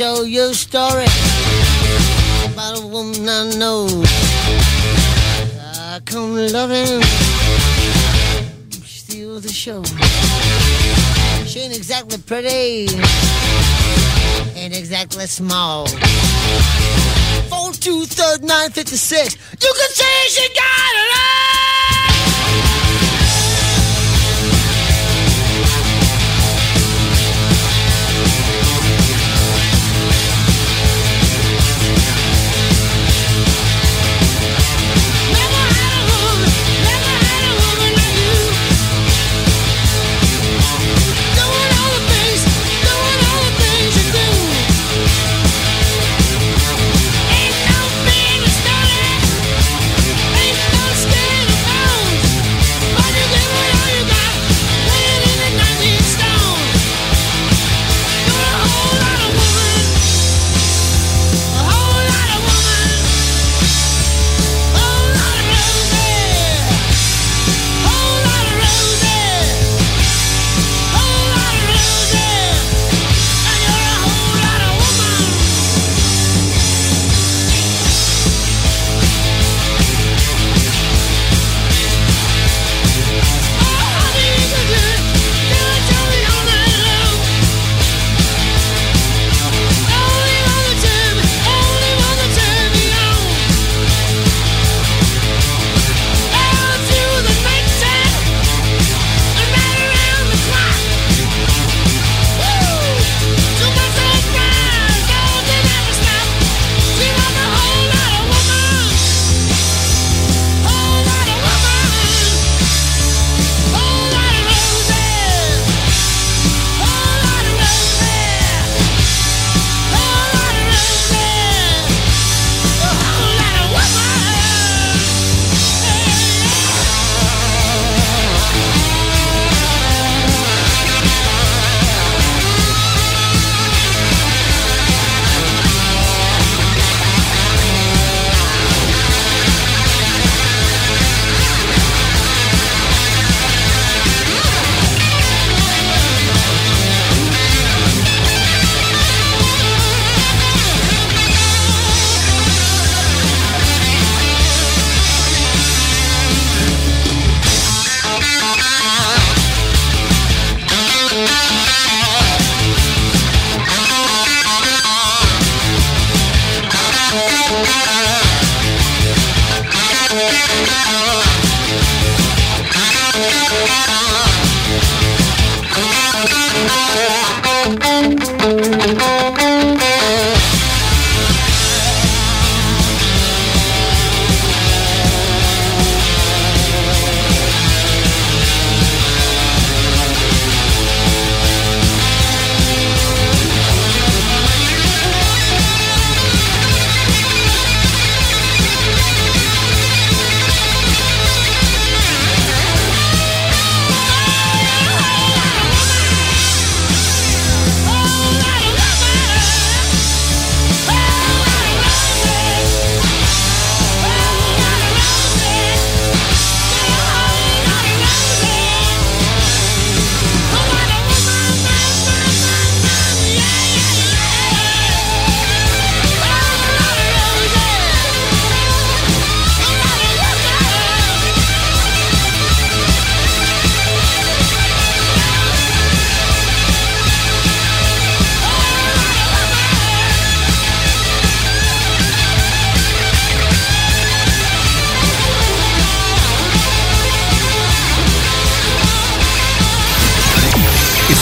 Tell you a story about a woman I know. I come loving, steal the show. She ain't exactly pretty, ain't exactly small. Four two third nine fifty six. You can say she got it all.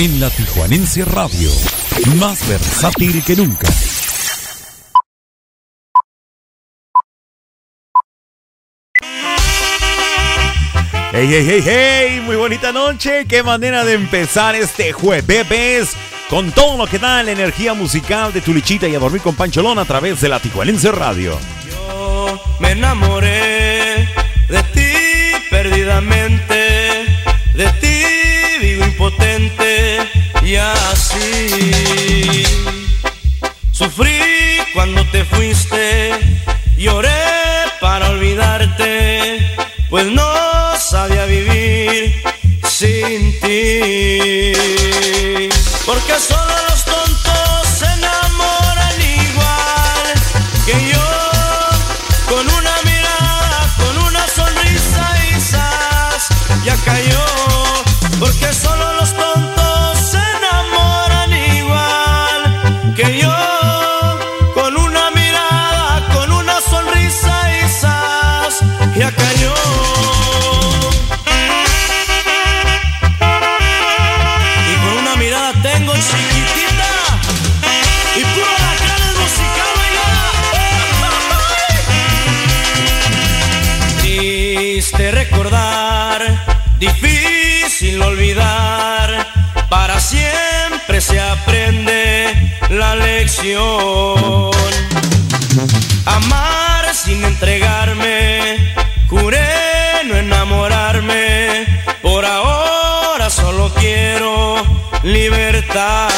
En la Tijuanense Radio. Más versátil que nunca. Hey, hey, hey, hey, muy bonita noche. Qué manera de empezar este jueves con todo lo que da la energía musical de tu lichita y a dormir con Pancholón a través de la Tijuanense Radio. Yo me enamoré de ti perdidamente, impotente y así. Sufrí cuando te fuiste, lloré para olvidarte, pues no sabía vivir sin ti. Porque solo los tontos se enamoran igual que yo. Difícil olvidar, para siempre se aprende la lección. Amar sin entregarme, juré no enamorarme, por ahora solo quiero libertad.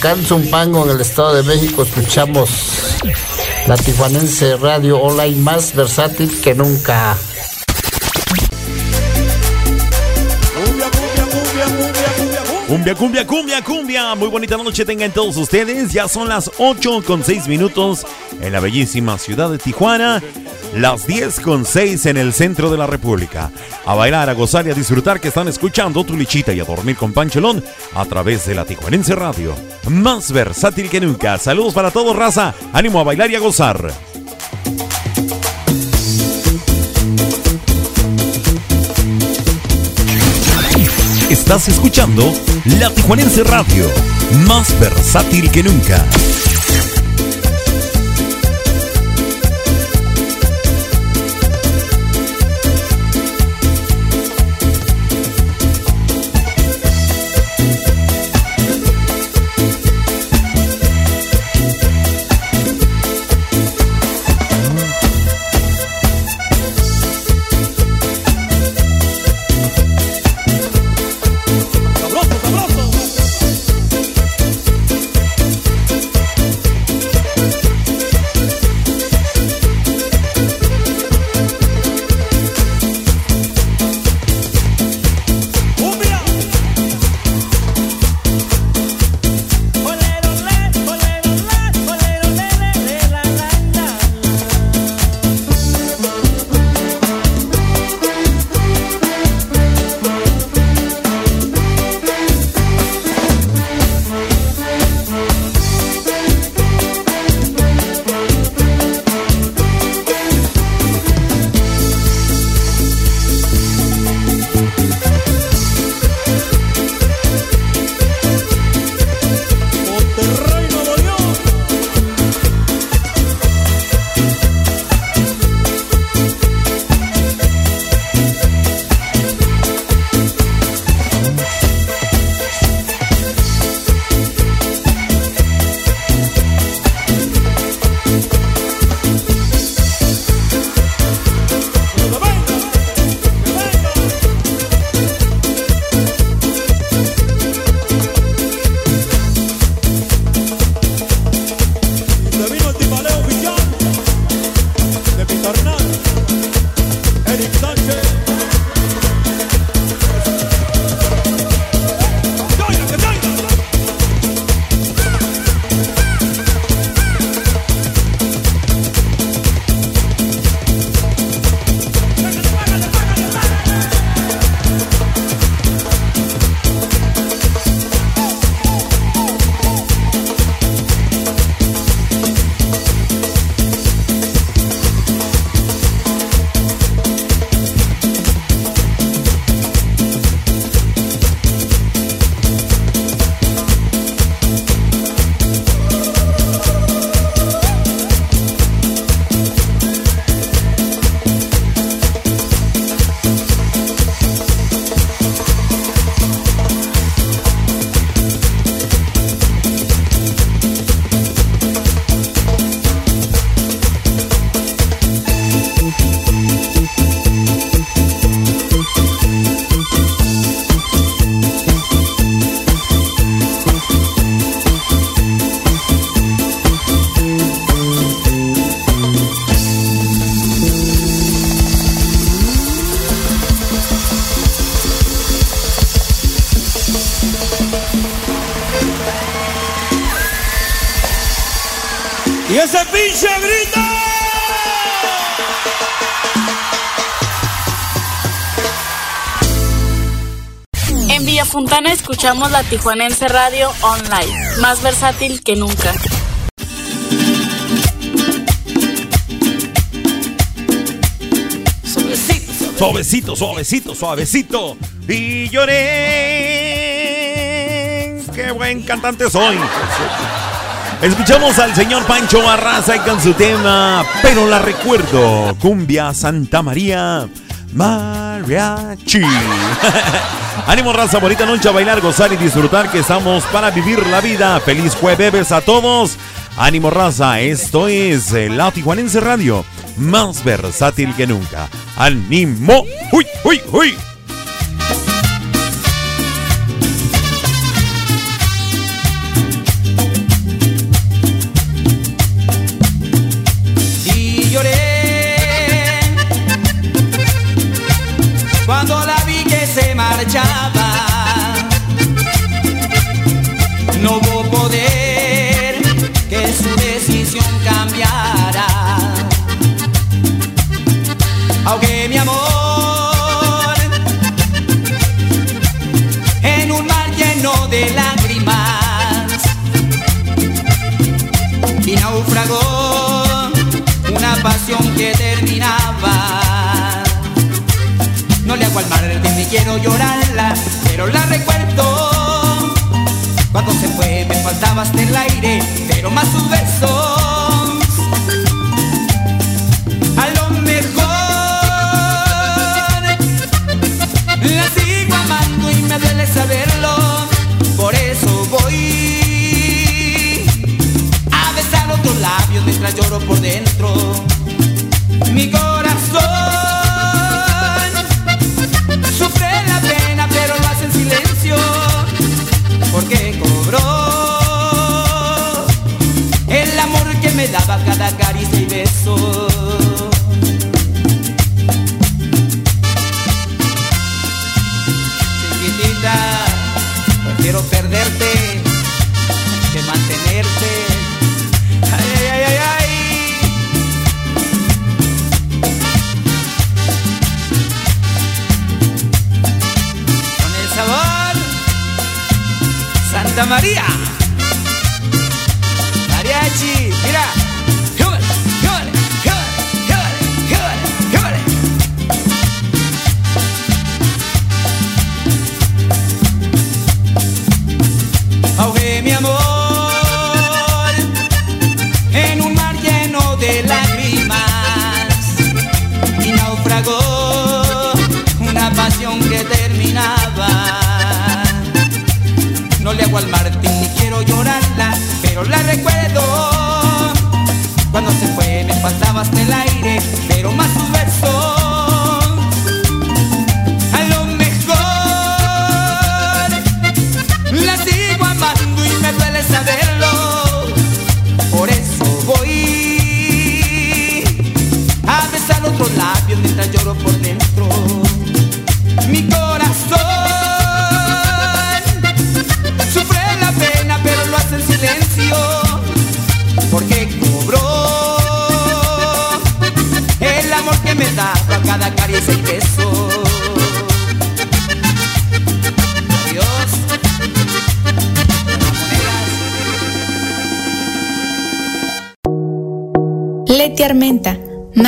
Acá en Zumpango, en el Estado de México, escuchamos la Tijuanense Radio Online más versátil que nunca. Cumbia, cumbia, cumbia, cumbia. Muy bonita noche tengan todos ustedes. Ya son las 8 con 6 minutos en la bellísima ciudad de Tijuana. Las 10 con 6 en el centro de la República. A bailar, a gozar y a disfrutar que están escuchando tu lichita y a dormir con Pancholón a través de la Tijuanense Radio. Más versátil que nunca. Saludos para todos, raza. Ánimo a bailar y a gozar. Estás escuchando La Tijuanense Radio, más versátil que nunca. Escuchamos la Tijuanense Radio Online, más versátil que nunca. Suavecito, suavecito, suavecito. Y lloré. Qué buen cantante soy. Escuchamos al señor Pancho Barraza y con su tema, pero la recuerdo, cumbia Santa María, mariachi. Ánimo raza, bonita noche a bailar, gozar y disfrutar que estamos para vivir la vida. Feliz jueves a todos. Ánimo raza, esto es La Tijuanense Radio, más versátil que nunca. ¡Ánimo! ¡Uy, uy, uy!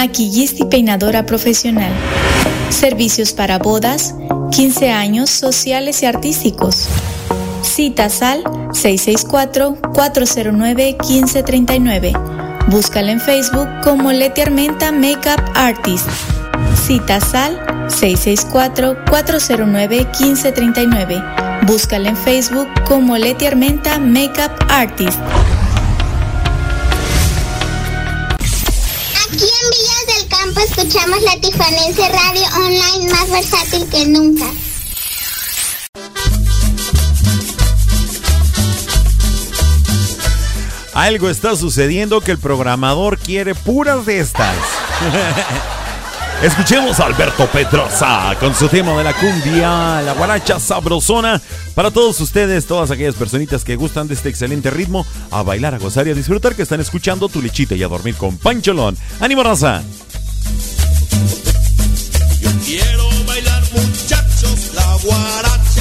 Maquillista y peinadora profesional. Servicios para bodas, 15 años sociales y artísticos. Citas al 664-409-1539. Búscala en Facebook como Leti Armenta Makeup Artist. Citas al 664-409-1539. Búscala en Facebook como Leti Armenta Makeup Artist. Escuchamos la Tijuanense Radio Online más versátil que nunca. Algo está sucediendo que el programador quiere puras de estas. Escuchemos a Alberto Pedrosa con su tema de la cumbia, la guaracha sabrosona. Para todos ustedes, todas aquellas personitas que gustan de este excelente ritmo, a bailar, a gozar y a disfrutar que están escuchando tu lechita y a dormir con Pancholón. ¡Ánimo, raza! Guaracha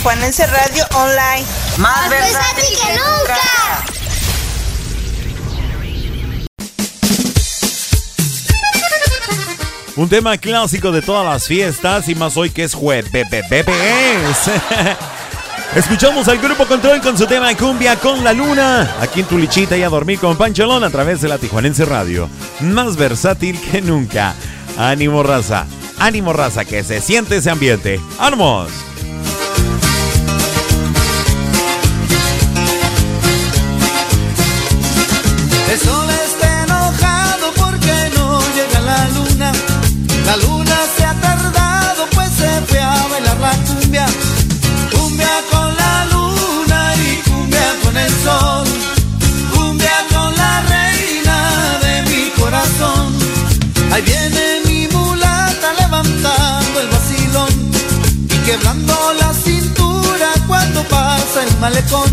Tijuanense Radio Online. Más, versátil que nunca. Un tema clásico de todas las fiestas y más hoy que es jueves. Escuchamos al Grupo Control con su tema Cumbia con la Luna. Aquí en Tulichita y a dormir con Pancholón a través de la Tijuanense Radio. Más versátil que nunca. Ánimo raza. Ánimo raza que se siente ese ambiente. ¡Ánimos! La cintura cuando pasa el malecón.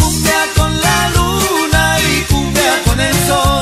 Cumbia con la luna y cumbia con el sol.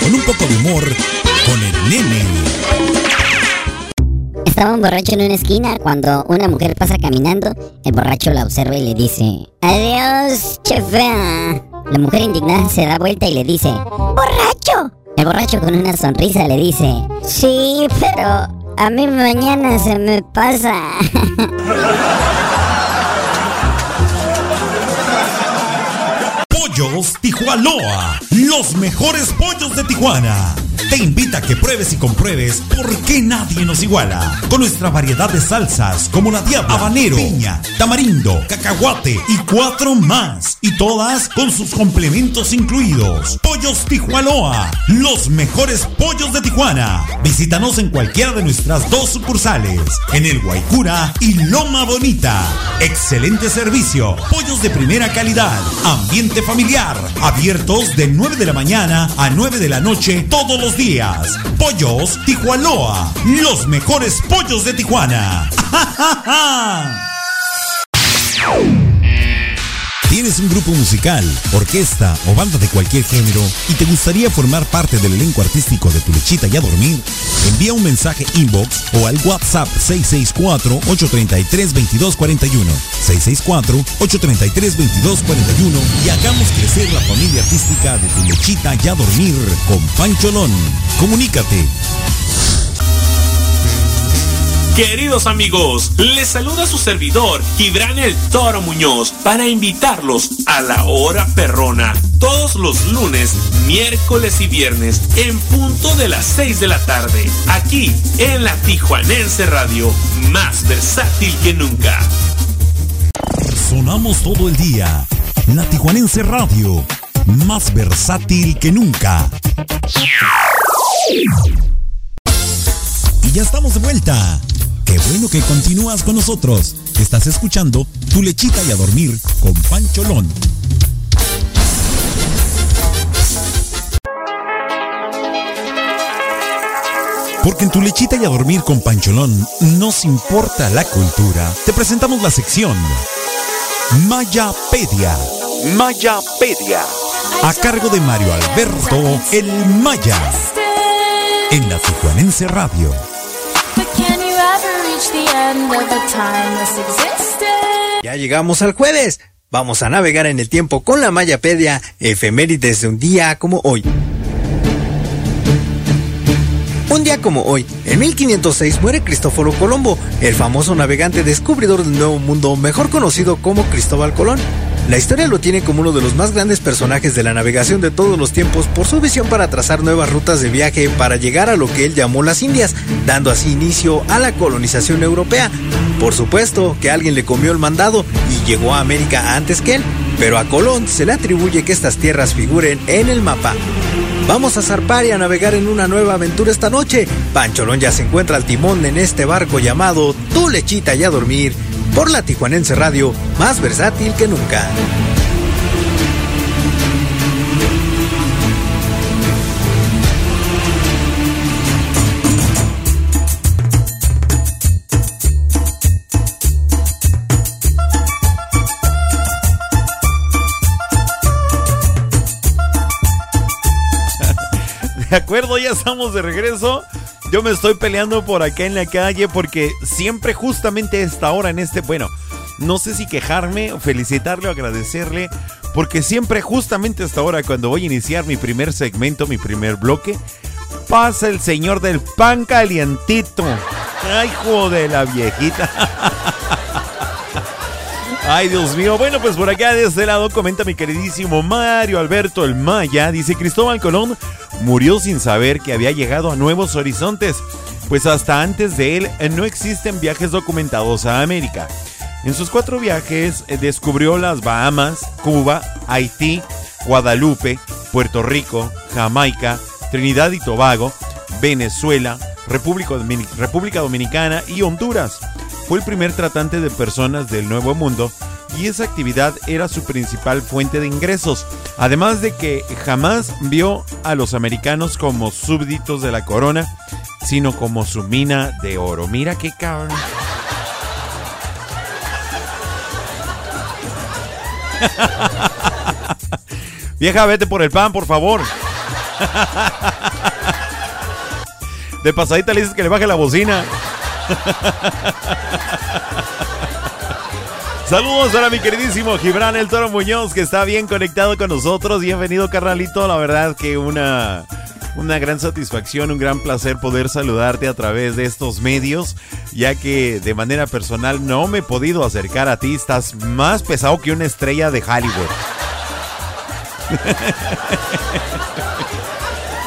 Con un poco de humor, con el nene. Estaba un borracho en una esquina cuando una mujer pasa caminando, el borracho la observa y le dice, Adiós, chefe. La mujer indignada se da vuelta y le dice, ¡Borracho! El borracho con una sonrisa le dice, Sí, pero a mí mañana se me pasa. Pollos Tijuanoa, los mejores pollos de Tijuana te invita a que pruebes y compruebes por qué nadie nos iguala. Con nuestra variedad de salsas como la diabla, habanero, piña, tamarindo, cacahuate y cuatro más. Y todas con sus complementos incluidos. Pollos Tijuanoa, los mejores pollos de Tijuana. Visítanos en cualquiera de nuestras dos sucursales, en el Guaycura y Loma Bonita. Excelente servicio, pollos de primera calidad, ambiente familiar, abiertos de 9 de la mañana a 9 de la noche todos los días. Pollos Tijuanoa, los mejores pollos de Tijuana. ¿Tienes un grupo musical, orquesta o banda de cualquier género y te gustaría formar parte del elenco artístico de Tu Lechita y a Dormir? Envía un mensaje inbox o al WhatsApp 664-833-2241. 664-833-2241 y hagamos crecer la familia artística de Tu Lechita y a Dormir con Pancholón. Comunícate Queridos amigos, les saluda su servidor, Gibran el Toro Muñoz, para invitarlos a la hora perrona, todos los lunes, miércoles y viernes, en punto de las 6 de la tarde, aquí en la Tijuanense Radio, más versátil que nunca. Sonamos todo el día, la Tijuanense Radio, más versátil que nunca. Y ya estamos de vuelta. Qué bueno que continúas con nosotros. Estás escuchando Tu lechita y a dormir con Pancholón. Porque en Tu lechita y a dormir con Pancholón nos importa la cultura. Te presentamos la sección Mayapedia. Mayapedia. A cargo de Mario Alberto El Maya. En la Tijuanense Radio. Ya llegamos al jueves. Vamos a navegar en el tiempo con la Mayapedia, efemérides de un día como hoy. Un día como hoy, en 1506 muere Cristóforo Colombo, el famoso navegante descubridor del Nuevo Mundo, mejor conocido como Cristóbal Colón. La historia lo tiene como uno de los más grandes personajes de la navegación de todos los tiempos por su visión para trazar nuevas rutas de viaje para llegar a lo que él llamó las Indias, dando así inicio a la colonización europea. Por supuesto que alguien le comió el mandado y llegó a América antes que él, pero a Colón se le atribuye que estas tierras figuren en el mapa. Vamos a zarpar y a navegar en una nueva aventura esta noche. Pancholón ya se encuentra al timón en este barco llamado Tu Lechita y a dormir por la Tijuanense Radio, más versátil que nunca. De acuerdo, ya estamos de regreso. Yo me estoy peleando por acá en la calle porque siempre justamente a esta hora en este, bueno, no sé si quejarme, felicitarle o agradecerle, porque siempre justamente a esta hora cuando voy a iniciar mi primer segmento, mi primer bloque, pasa el señor del pan calientito. Ay, hijo de la viejita. Ay, Dios mío. Bueno, pues por acá de este lado comenta mi queridísimo Mario Alberto el Maya. Dice Cristóbal Colón murió sin saber que había llegado a nuevos horizontes, pues hasta antes de él no existen viajes documentados a América. En sus cuatro viajes eh, descubrió las Bahamas, Cuba, Haití, Guadalupe, Puerto Rico, Jamaica, Trinidad y Tobago, Venezuela, República Dominicana y Honduras. Fue el primer tratante de personas del Nuevo Mundo y esa actividad era su principal fuente de ingresos, además de que jamás vio a los americanos como súbditos de la corona, sino como su mina de oro. Mira qué cabrón. Vieja, vete por el pan, por favor. De pasadita le dices que le baje la bocina. Saludos a mi queridísimo Gibran el Toro Muñoz, que está bien conectado con nosotros. Bienvenido, carnalito. La verdad que una, una gran satisfacción, un gran placer poder saludarte a través de estos medios, ya que de manera personal no me he podido acercar a ti. Estás más pesado que una estrella de Hollywood.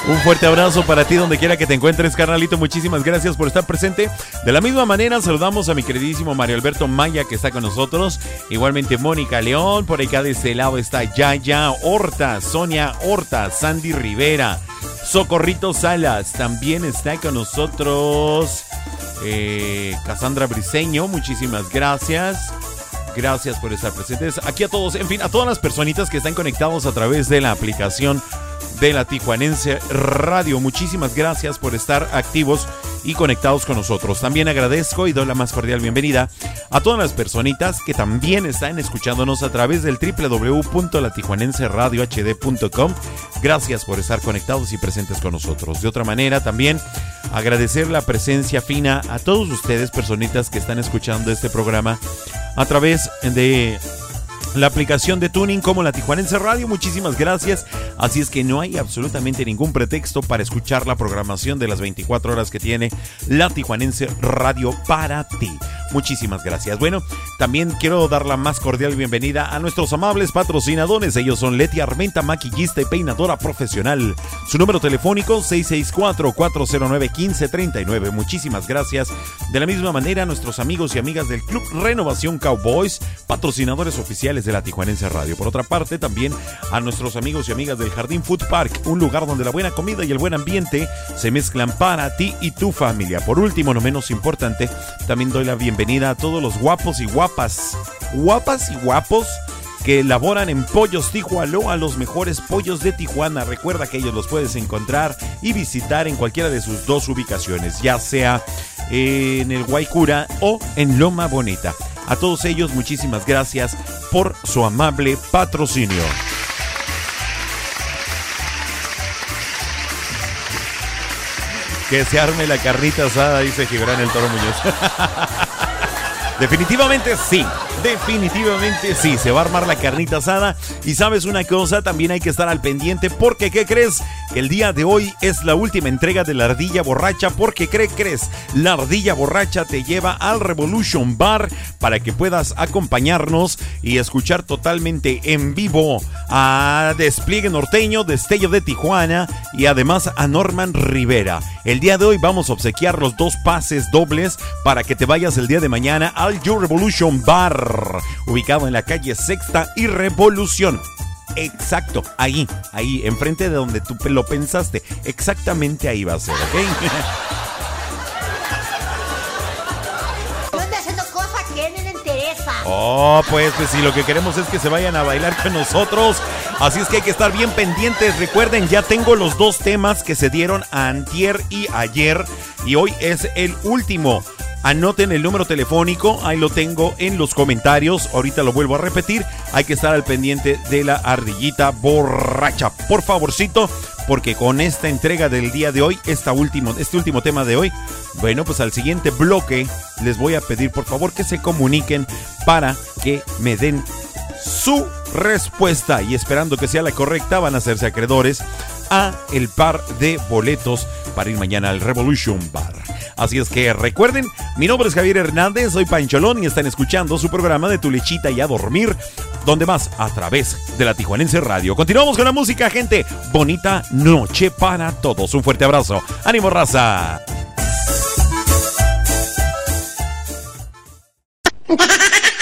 Un fuerte abrazo para ti donde quiera que te encuentres, carnalito. Muchísimas gracias por estar presente. De la misma manera, saludamos a mi queridísimo Mario Alberto Maya que está con nosotros. Igualmente Mónica León. Por acá de este lado está Yaya Horta, Sonia Horta, Sandy Rivera, Socorrito Salas. También está con nosotros eh, Cassandra Briseño. Muchísimas gracias. Gracias por estar presentes. Aquí a todos, en fin, a todas las personitas que están conectados a través de la aplicación de la Tijuanense Radio. Muchísimas gracias por estar activos y conectados con nosotros. También agradezco y doy la más cordial bienvenida a todas las personitas que también están escuchándonos a través del www.latijuanenseradiohd.com. Gracias por estar conectados y presentes con nosotros. De otra manera, también agradecer la presencia fina a todos ustedes, personitas que están escuchando este programa a través de la aplicación de tuning como la Tijuanense Radio. Muchísimas gracias. Así es que no hay absolutamente ningún pretexto para escuchar la programación de las 24 horas que tiene la Tijuanense Radio para ti. Muchísimas gracias. Bueno, también quiero dar la más cordial bienvenida a nuestros amables patrocinadores. Ellos son Leti Armenta, maquillista y peinadora profesional. Su número telefónico 664-409-1539. Muchísimas gracias. De la misma manera, nuestros amigos y amigas del Club Renovación Cowboys, patrocinadores oficiales de la Tijuanense Radio. Por otra parte, también a nuestros amigos y amigas del Jardín Food Park, un lugar donde la buena comida y el buen ambiente se mezclan para ti y tu familia. Por último, no menos importante, también doy la bienvenida a todos los guapos y guapas, guapas y guapos que laboran en Pollos Tijuana, a los mejores pollos de Tijuana. Recuerda que ellos los puedes encontrar y visitar en cualquiera de sus dos ubicaciones, ya sea en el Guaycura o en Loma Bonita. A todos ellos, muchísimas gracias por su amable patrocinio. Que se arme la carnita asada, dice Gibran el Toro Muñoz. Definitivamente sí. Definitivamente sí, se va a armar la carnita asada. Y sabes una cosa, también hay que estar al pendiente porque, ¿qué crees? El día de hoy es la última entrega de la ardilla borracha porque, ¿qué crees? La ardilla borracha te lleva al Revolution Bar para que puedas acompañarnos y escuchar totalmente en vivo a Despliegue Norteño, Destello de Tijuana y además a Norman Rivera. El día de hoy vamos a obsequiar los dos pases dobles para que te vayas el día de mañana al You Revolution Bar ubicado en la calle Sexta y Revolución. Exacto, ahí, ahí, enfrente de donde tú lo pensaste. Exactamente ahí va a ser, ¿ok? haciendo cosas que no le interesa. Oh, pues, pues sí, lo que queremos es que se vayan a bailar con nosotros. Así es que hay que estar bien pendientes. Recuerden, ya tengo los dos temas que se dieron antier y ayer. Y hoy es el último. Anoten el número telefónico, ahí lo tengo en los comentarios. Ahorita lo vuelvo a repetir. Hay que estar al pendiente de la ardillita borracha. Por favorcito, porque con esta entrega del día de hoy, esta último, este último tema de hoy, bueno, pues al siguiente bloque les voy a pedir por favor que se comuniquen para que me den su respuesta y esperando que sea la correcta van a hacerse acreedores a el par de boletos para ir mañana al Revolution Bar. Así es que recuerden, mi nombre es Javier Hernández, soy Pancholón y están escuchando su programa de Tu Lechita y a Dormir, donde más a través de la Tijuanense Radio. Continuamos con la música, gente. Bonita noche para todos. Un fuerte abrazo. ¡Ánimo, raza!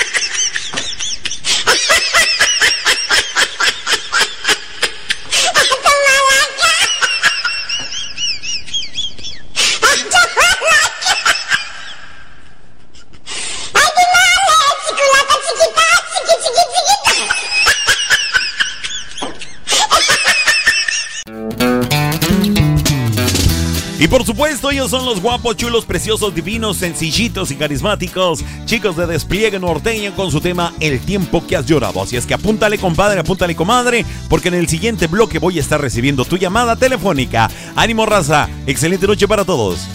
por supuesto, ellos son los guapos, chulos, preciosos, divinos, sencillitos y carismáticos. Chicos de despliegue norteño con su tema El tiempo que has llorado. Así es que apúntale, compadre, apúntale, comadre, porque en el siguiente bloque voy a estar recibiendo tu llamada telefónica. Ánimo, raza. Excelente noche para todos.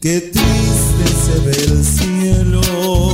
Qué triste se ve el cielo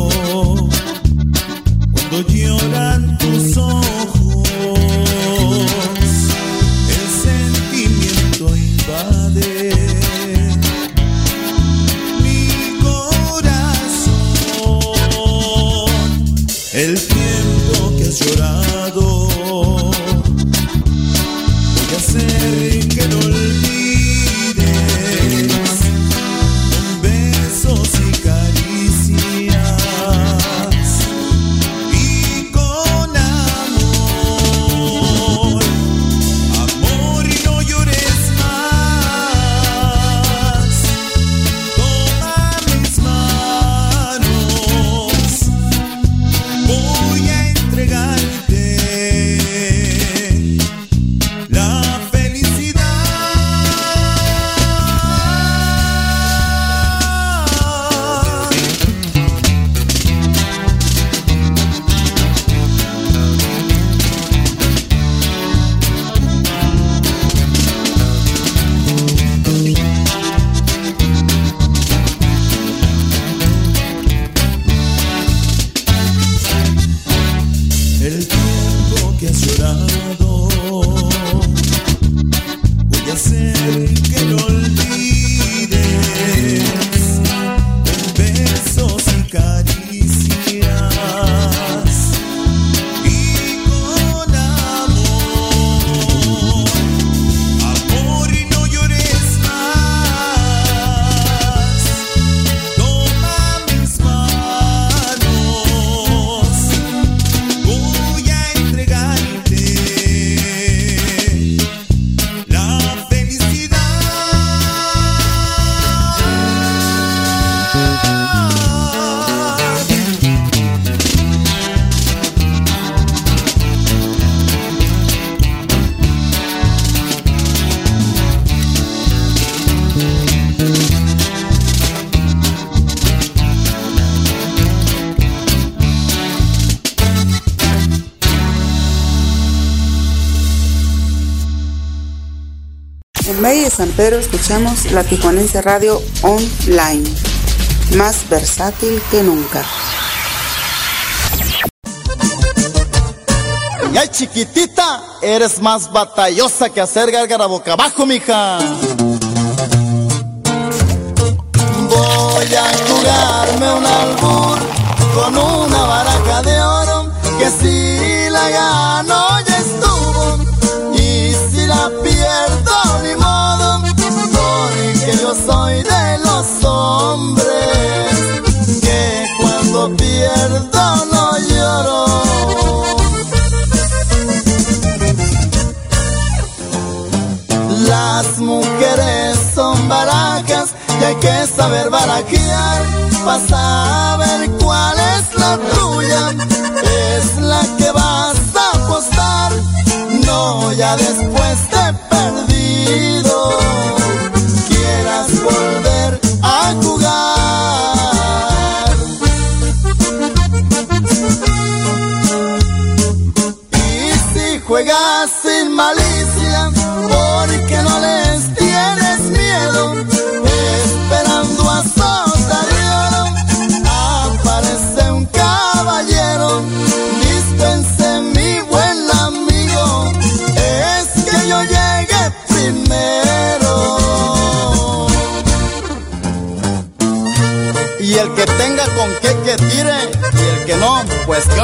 San Pedro escuchamos la Tijuanense Radio Online, más versátil que nunca. Ya chiquitita, eres más batallosa que hacer gárgara boca abajo, mija. Voy a jugarme un albur con un yo soy de los hombres que cuando pierdo no lloro. Las mujeres son barajas y hay que saber barajear para saber cuál es la tuya. Es la que vas a apostar, no ya después de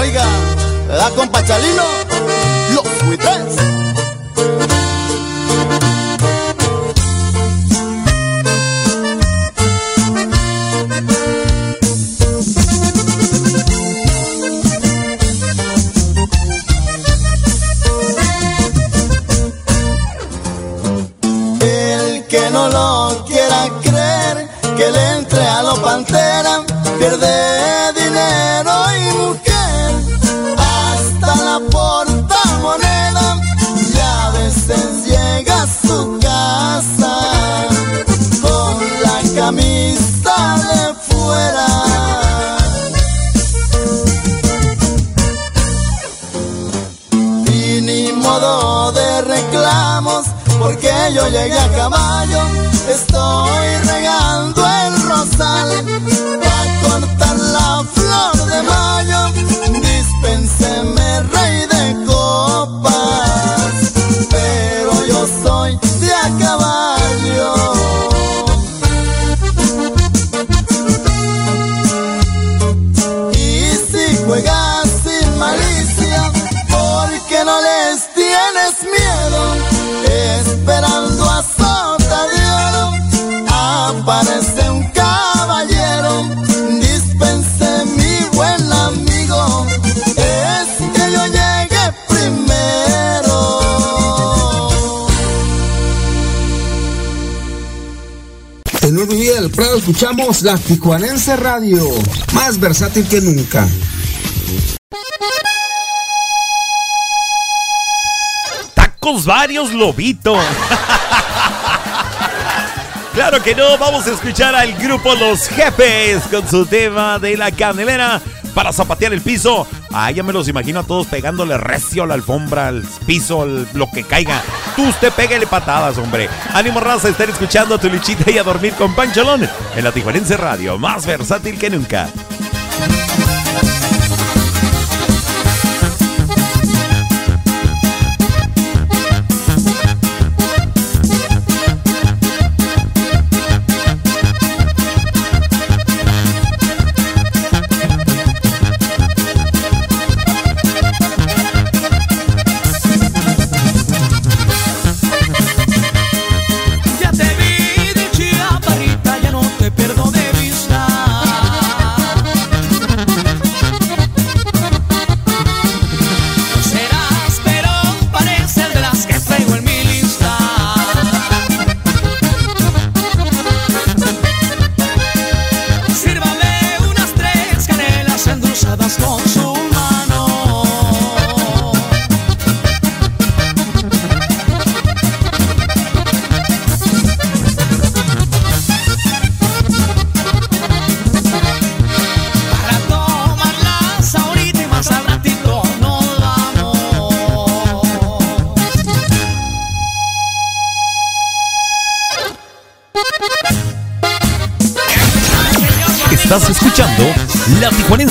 oiga, ¿verdad, compa Chalino? Los buitres. Yo llegué a caballo, estoy regando Escuchamos la Tijuanense Radio, más versátil que nunca. Tacos varios lobitos. Claro que no, vamos a escuchar al grupo Los Jefes con su tema de la canelera para zapatear el piso. Ah, ya me los imagino a todos pegándole recio a la alfombra, al piso, al- lo que caiga. Tú usted pégale patadas, hombre. Ánimo raza, estar escuchando a tu luchita y a dormir con Pancholón en la Tijuanense Radio, más versátil que nunca.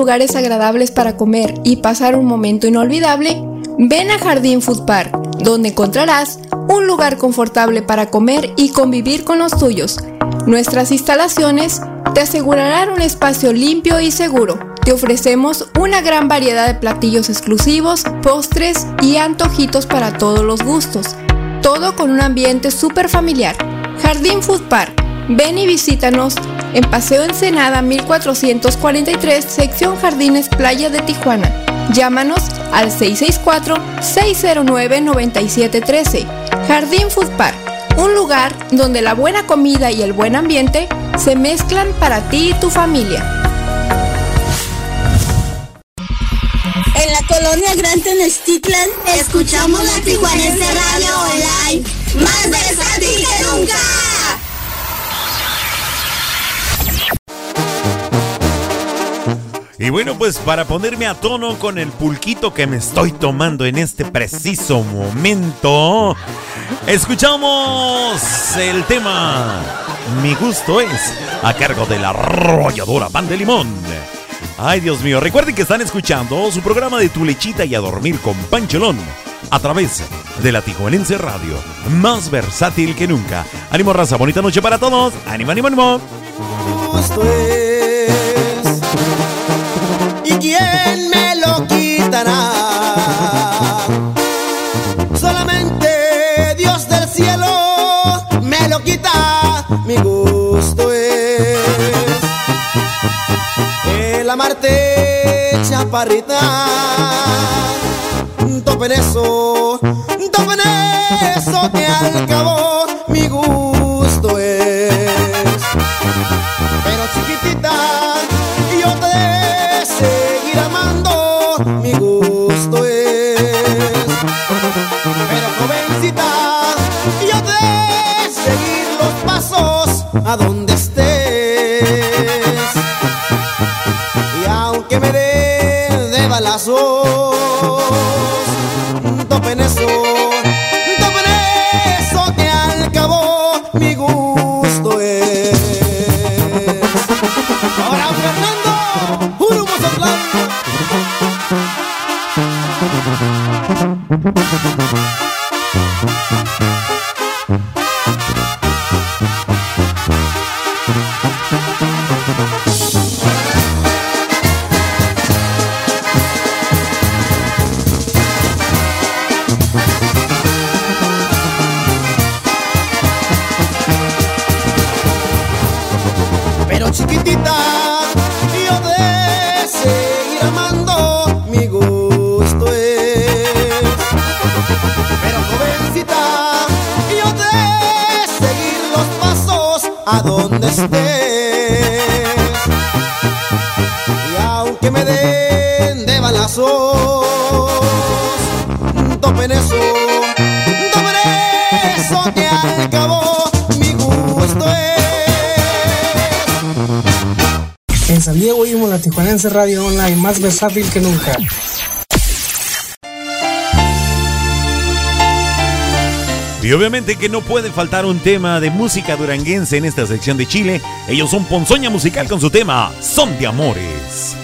Lugares agradables para comer y pasar un momento inolvidable, ven a Jardín Food Park, donde encontrarás un lugar confortable para comer y convivir con los tuyos. Nuestras instalaciones te asegurarán un espacio limpio y seguro. Te ofrecemos una gran variedad de platillos exclusivos, postres y antojitos para todos los gustos. Todo con un ambiente súper familiar. Jardín Food Park. Ven y visítanos en Paseo Ensenada 1443, sección Jardines Playa de Tijuana. Llámanos al 664-609-9713. Jardín Food Park, un lugar donde la buena comida y el buen ambiente se mezclan para ti y tu familia. En la colonia Gran Tenochtitlan escuchamos la Tijuanense Radio Online, más versátil que nunca. Bueno, pues para ponerme a tono con el pulquito que me estoy tomando en este preciso momento, escuchamos el tema Mi gusto es a cargo de la arrolladora Pan de Limón. Ay, Dios mío, recuerden que están escuchando su programa de Tu Lechita y a Dormir con Pancholón a través de la Tijuanense Radio, más versátil que nunca. Ánimo, raza, bonita noche para todos. Ánimo, ánimo, ánimo. Quién me lo quitará. Solamente Dios del cielo me lo quita. Mi gusto es el amarte, chaparrita. Tope en eso, tope en eso que al cabo den de balazos, tope en eso, tope en eso que al cabo mi gusto es. Ahora Fernando, Uru Mazatlán. Radio Online, más versátil que nunca. Y obviamente que no puede faltar un tema de música duranguense en esta sección de Chile. Ellos son Ponzoña Musical con su tema Son de Amores.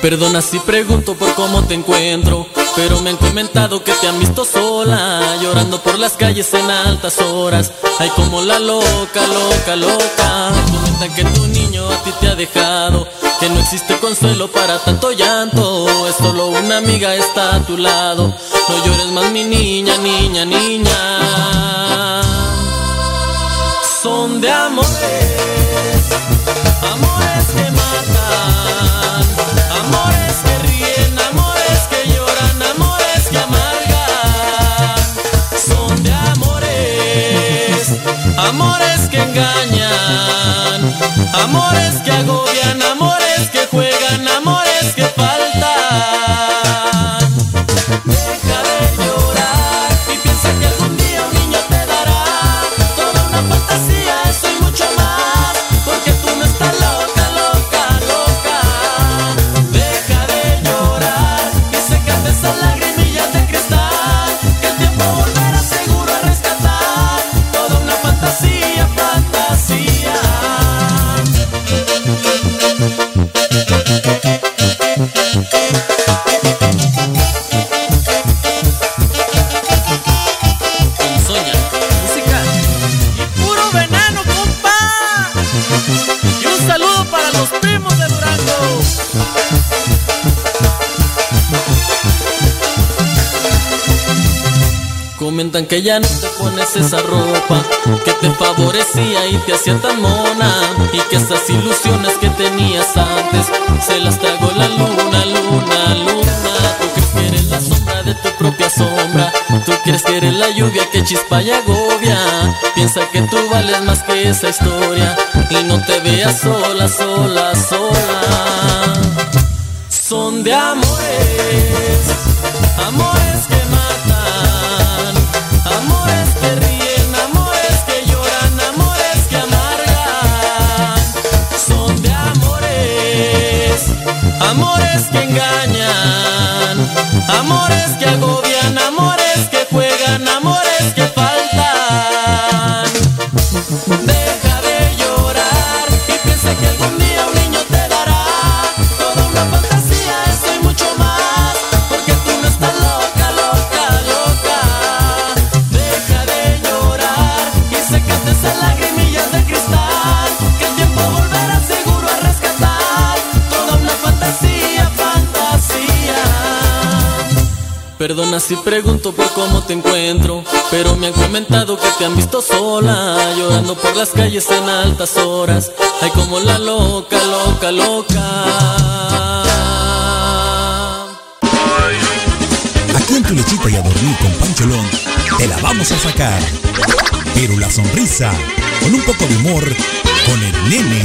Perdona si pregunto por cómo te encuentro, pero me han comentado que te han visto sola, llorando por las calles en altas horas. Ay, como la loca, loca, loca. Comentan que tu niño a ti te ha dejado, que no existe consuelo para tanto llanto. Es solo una amiga está a tu lado. No llores más, mi niña, niña, niña. Son de amores, amores que matan. Amores que ríen, amores que lloran, amores que amargan. Son de amores, amores que engañan, amores que agobian, ya no te pones esa ropa que te favorecía y te hacía tan mona y que esas ilusiones que tenías antes se las tragó la luna, luna, luna. Tú crees que eres la sombra de tu propia sombra, tú crees que eres la lluvia que chispa y agobia. Piensa que tú vales más que esa historia y no te veas sola, sola, sola. Son de amores, si pregunto por cómo te encuentro, pero me han comentado que te han visto sola, llorando por las calles en altas horas. Ay, como la loca, loca, loca. Aquí en tu lechita y a dormir con Pancholón, te la vamos a sacar. Pero la sonrisa, con un poco de humor, con el nene.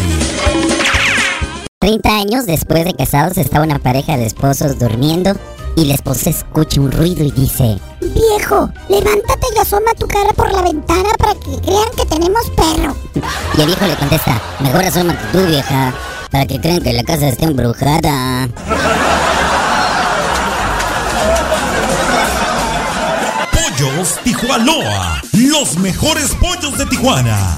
30 años después de casados está una pareja de esposos durmiendo y la esposa escucha un ruido y dice, Viejo, levántate y asoma tu cara por la ventana para que crean que tenemos perro. y el hijo le contesta, mejor asómate tú vieja, para que crean que la casa está embrujada. Pollos Tijuanoa, los mejores pollos de Tijuana.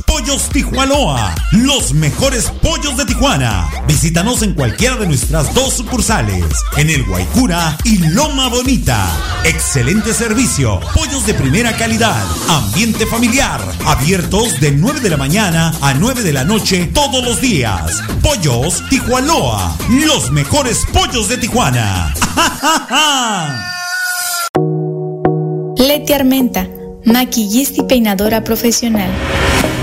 Pollos Tijuanoa, los mejores pollos de Tijuana. Visítanos en cualquiera de nuestras dos sucursales, en el Guaycura y Loma Bonita. Excelente servicio, pollos de primera calidad, ambiente familiar, abiertos de 9 de la mañana a 9 de la noche todos los días. Pollos Tijuanoa, los mejores pollos de Tijuana. Leti Armenta, maquillista y peinadora profesional.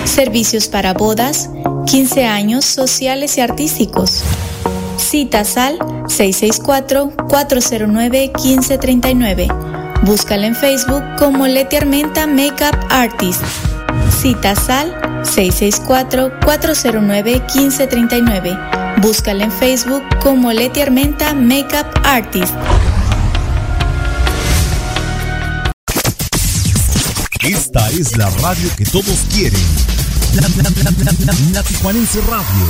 Servicios para bodas, 15 años sociales y artísticos. Citas al 664-409-1539. Búscala en Facebook como Leti Armenta Makeup Artist. Citas al 664-409-1539. Búscala en Facebook como Leti Armenta Makeup Artist. Esta es la radio que todos quieren. La, la- Tijuanense Radio.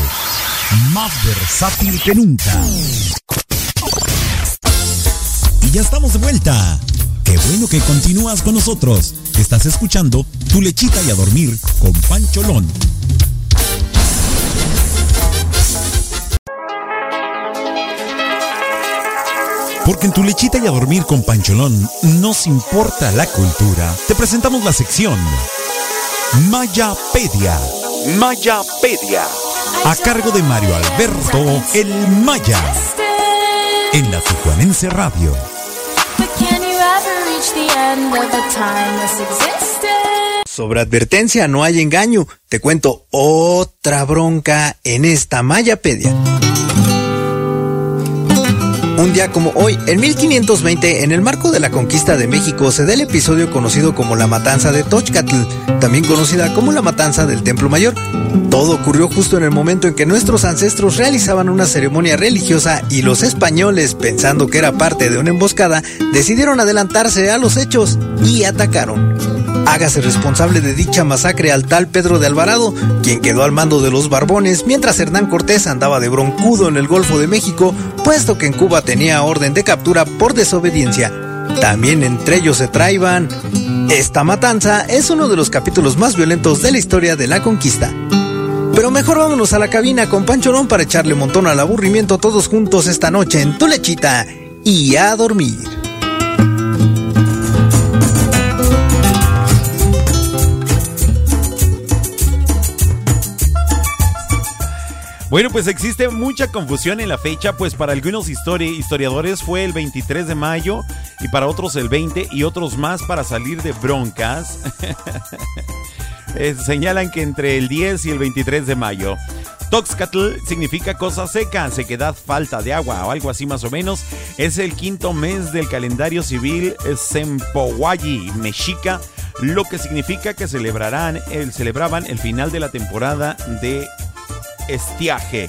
Más versátil que nunca. Y ya estamos de vuelta. Qué bueno que continúas con nosotros. Estás escuchando Tu Lechita y a Dormir con Pancholón. Porque en Tu Lechita y a Dormir con Pancholón nos importa la cultura. Te presentamos la sección Mayapedia. Mayapedia. A cargo de Mario Alberto El Maya. En la Tijuanense Radio. Sobre advertencia no hay engaño. Te cuento otra bronca en esta Mayapedia. Un día como hoy, en 1520, en el marco de la conquista de México, se da el episodio conocido como la Matanza de Tochcatl, también conocida como la Matanza del Templo Mayor. Todo ocurrió justo en el momento en que nuestros ancestros realizaban una ceremonia religiosa y los españoles, pensando que era parte de una emboscada, decidieron adelantarse a los hechos y atacaron. Hágase responsable de dicha masacre al tal Pedro de Alvarado, quien quedó al mando de los Barbones mientras Hernán Cortés andaba de broncudo en el Golfo de México, puesto que en Cuba tenía orden de captura por desobediencia. También entre ellos se traiban. Esta matanza es uno de los capítulos más violentos de la historia de la conquista. Pero mejor vámonos a la cabina con Pancholón para echarle un montón al aburrimiento todos juntos esta noche en tu lechita y a dormir. Bueno, pues existe mucha confusión en la fecha, pues para algunos histori historiadores fue el 23 de mayo y para otros el 20 y otros más para salir de broncas. Señalan que entre el 10 y el 23 de mayo. Toxcatl significa cosa seca, sequedad, falta de agua o algo así más o menos. Es el quinto mes del calendario civil Sempowayi mexica, lo que significa que celebrarán el, celebraban el final de la temporada de estiaje.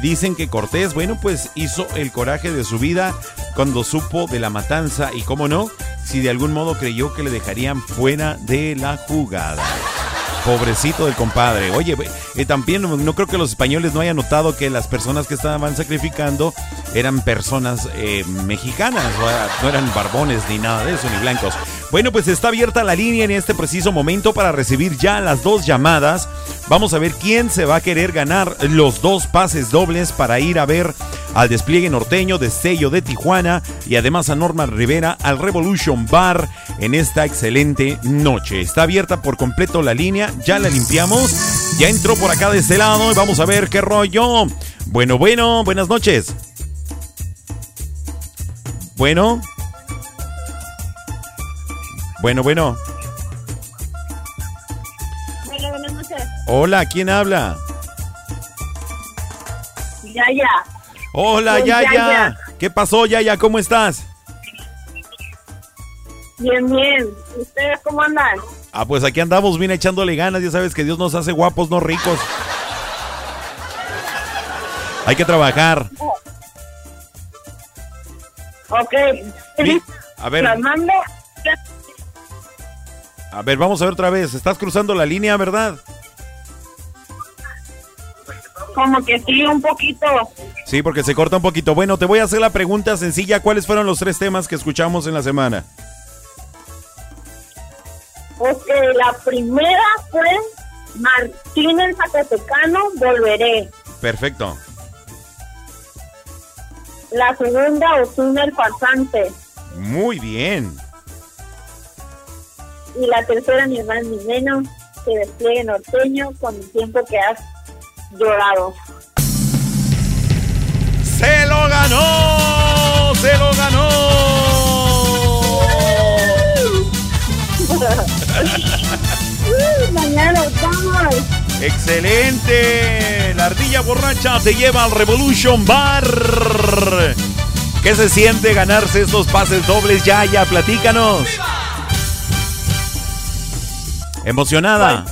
Dicen que Cortés, bueno, pues hizo el coraje de su vida cuando supo de la matanza y, cómo no, si de algún modo creyó que le dejarían fuera de la jugada. Pobrecito del compadre. Oye, eh, también no, creo que los españoles no hayan notado que las personas que estaban sacrificando eran personas eh, mexicanas, no eran barbones ni nada de eso, ni blancos. Bueno, pues está abierta la línea en este preciso momento para recibir ya las dos llamadas. Vamos a ver quién se va a querer ganar los dos pases dobles para ir a ver al despliegue norteño de sello de Tijuana y además a Norma Rivera al Revolution Bar en esta excelente noche. Está abierta por completo la línea, ya la limpiamos, ya entró por acá de este lado y vamos a ver qué rollo. Bueno, bueno, buenas noches. Bueno. Bueno, bueno. Hola, buenas noches. Hola, ¿quién habla? Yaya. Hola, Yaya. ¿Qué pasó, Yaya? ¿Cómo estás? Bien, bien. ¿Ustedes cómo andan? Ah, pues aquí andamos bien echándole ganas. Ya sabes que Dios nos hace guapos, no ricos. Hay que trabajar. Ok. A ver. A ver, vamos a ver otra vez. Estás cruzando la línea, ¿verdad? Como que sí, un poquito. Sí, porque se corta un poquito. Bueno, te voy a hacer la pregunta sencilla. ¿Cuáles fueron los tres temas que escuchamos en la semana? Ok, la primera fue Martín el Zacatecano, Volveré. Perfecto. La segunda, Osuna el Farsante. Muy bien. Y la tercera, mi hermano mi menos, que despliegue norteño con el tiempo que has llorado. ¡Se lo ganó! ¡Se lo ganó! Mañana vamos. ¡Excelente! La ardilla borracha te lleva al Revolution Bar. ¿Qué se siente ganarse estos pases dobles? Ya, ya, platícanos. ¿Emocionada?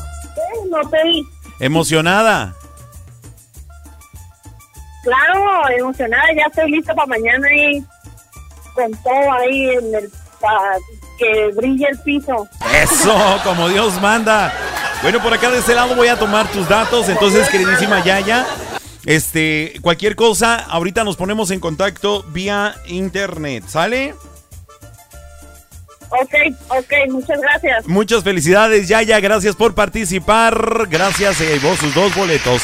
No te vi. ¿Emocionada? Claro, emocionada. Ya estoy lista para mañana y con todo ahí en el para que brille el piso. Eso, como Dios manda. Bueno, por acá de este lado voy a tomar tus datos. Entonces, queridísima Yaya, este, cualquier cosa, ahorita nos ponemos en contacto vía internet, ¿sale? Ok, ok, muchas gracias. Muchas felicidades, Yaya, gracias por participar. Gracias, se llevó sus dos boletos.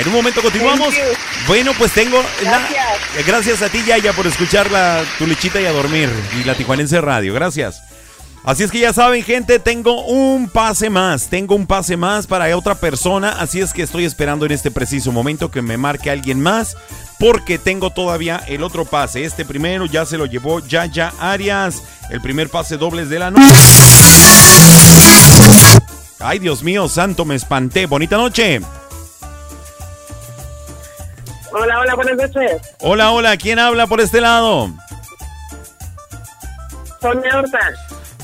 En un momento continuamos. Bueno, pues tengo. Gracias. gracias a ti, Yaya, por escuchar la, tu lechita y a dormir. Y la Tijuanense Radio. Gracias. Así es que ya saben, gente, tengo un pase más. Tengo un pase más para otra persona. Así es que estoy esperando en este preciso momento que me marque alguien más. Porque tengo todavía el otro pase. Este primero ya se lo llevó Yaya Arias. El primer pase dobles de la noche. Ay, Dios mío, santo, me espanté. Bonita noche. Hola, hola, buenas noches. Hola, hola, ¿quién habla por este lado? Sonia Horta.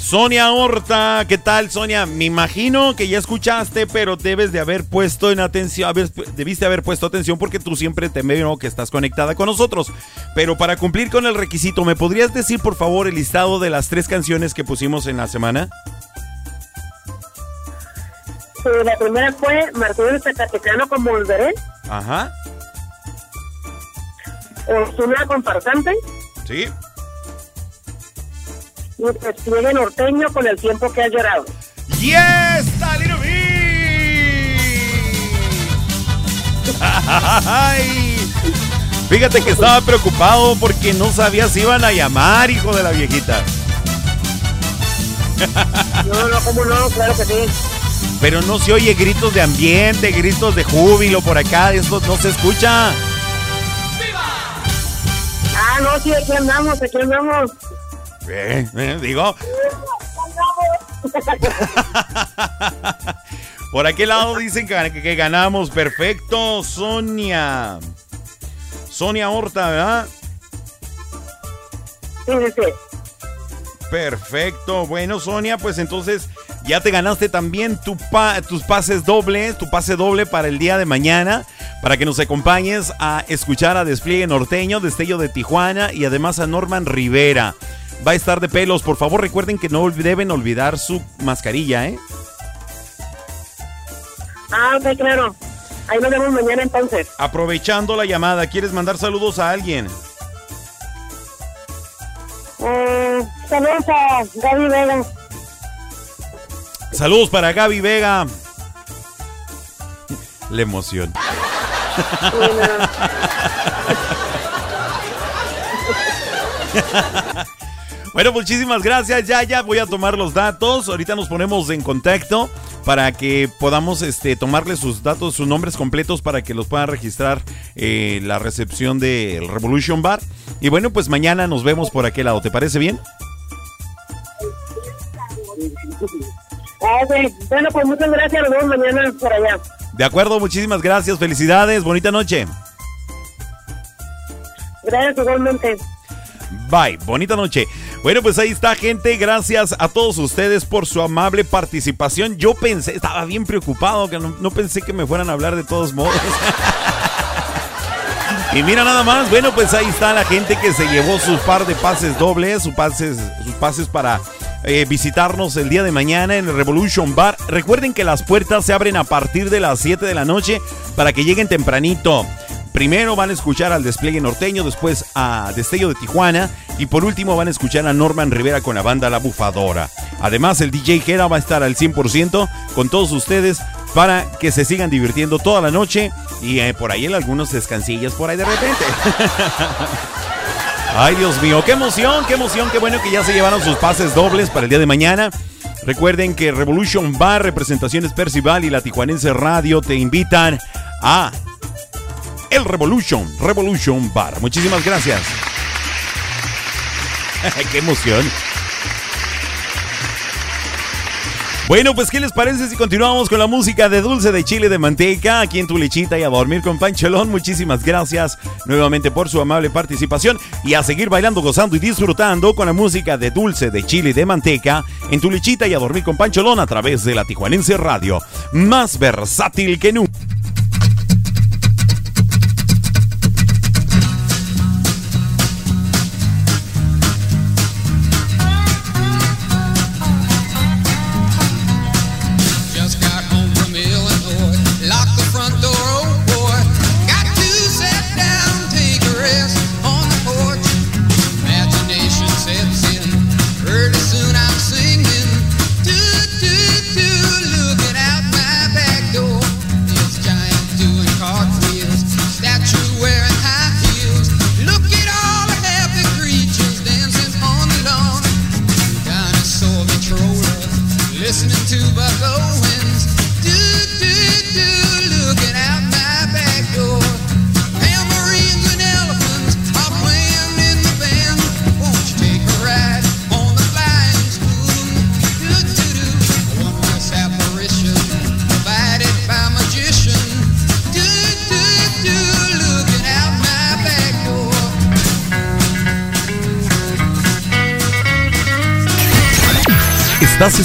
Sonia Horta, ¿qué tal Sonia? Me imagino que ya escuchaste, pero debes de haber puesto en atención, debiste haber puesto atención porque tú siempre te veo que estás conectada con nosotros. Pero para cumplir con el requisito, ¿me podrías decir por favor el listado de las tres canciones que pusimos en la semana? Sí, la primera fue Martín Zacatecano con Volveré. Ajá. Osuna con Farsante. Sí. Y despliegue norteño con el tiempo que ha llorado. ¡Yes! ¡Little Ay. Fíjate que estaba preocupado porque no sabía si iban a llamar, hijo de la viejita. No, no, cómo no, claro que sí. Pero no se oye gritos de ambiente, gritos de júbilo por acá, esto no se escucha. Ah, no, sí, aquí andamos, aquí andamos. Eh, eh, digo, por aquel lado dicen que, ganamos. Perfecto, Sonia. Sonia Horta, ¿verdad? Sí, sí, sí. Perfecto. Bueno, Sonia, pues entonces ya te ganaste también tu pa- tus pases dobles, tu pase doble para el día de mañana, para que nos acompañes a escuchar a Despliegue Norteño, Destello de Tijuana y además a Norman Rivera. Va a estar de pelos. Por favor, recuerden que no deben olvidar su mascarilla, ¿eh? Ah, ok, claro. Ahí nos vemos mañana entonces. Aprovechando la llamada, ¿quieres mandar saludos a alguien? Eh, saludos a Gaby Vega. Saludos para Gaby Vega. La emoción. Bueno, muchísimas gracias. Ya, ya voy a tomar los datos. Ahorita nos ponemos en contacto para que podamos este, tomarle sus datos, sus nombres completos para que los puedan registrar eh, la recepción del Revolution Bar. Y bueno, pues mañana nos vemos por aquel lado. ¿Te parece bien? Ah, ok. Bueno, pues muchas gracias. Nos vemos mañana por allá. De acuerdo, muchísimas gracias. Felicidades. Bonita noche. Gracias igualmente. Bye, bonita noche. Bueno, pues ahí está, gente. Gracias a todos ustedes por su amable participación. Yo pensé, estaba bien preocupado, que no, pensé que me fueran a hablar de todos modos. y mira nada más, bueno, pues ahí está la gente que se llevó sus par de pases dobles, sus pases, sus pases para eh, visitarnos el día de mañana en el Revolution Bar. Recuerden que las puertas se abren a partir de las 7 de la noche para que lleguen tempranito. Primero van a escuchar al despliegue norteño, después a Destello de Tijuana y por último van a escuchar a Norman Rivera con la banda La Bufadora. Además el DJ Jera va a estar al 100% con todos ustedes para que se sigan divirtiendo toda la noche y eh, por ahí en algunos descansillas por ahí de repente. Ay Dios mío, qué emoción, qué emoción, qué bueno que ya se llevaron sus pases dobles para el día de mañana. Recuerden que Revolution Bar, Representaciones Percival y la Tijuanense Radio te invitan a el Revolution, Revolution Bar. Muchísimas gracias. Qué emoción. Bueno, pues ¿qué les parece si continuamos con la música de dulce de chile de manteca aquí en tu lechita y a dormir con Pancholón? Muchísimas gracias nuevamente por su amable participación y a seguir bailando, gozando y disfrutando con la música de dulce de chile de manteca en tu lechita y a dormir con Pancholón a través de la Tijuanense Radio, más versátil que nunca.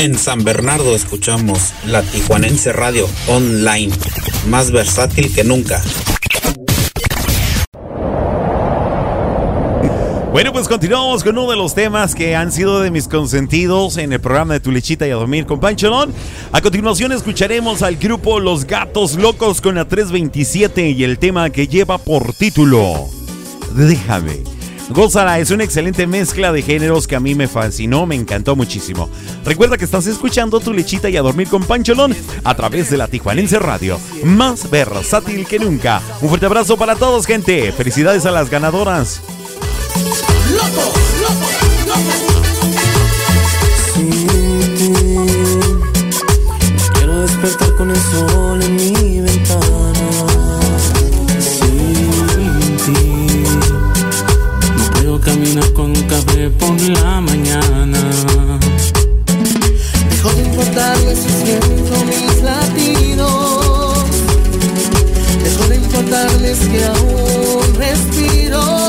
En San Bernardo escuchamos la Tijuanense Radio Online, más versátil que nunca. Bueno, pues continuamos con uno de los temas que han sido de mis consentidos en el programa de Tu Lechita y a Dormir con Pancholón. A continuación escucharemos al grupo Los Gatos Locos con la 327 y el tema que lleva por título Déjame. Gózala, es una excelente mezcla de géneros que a mí me fascinó, me encantó muchísimo. Recuerda que estás escuchando Tu Lechita y a Dormir con Pancholón a través de la Tijuanense Radio, más versátil que nunca. Un fuerte abrazo para todos, gente. Felicidades a las ganadoras. Loco, loco, Quiero despertar con el sol en mi ventana. Por la mañana. Dejo de importarle si siento mis latidos. Dejo de importarles que aún respiro.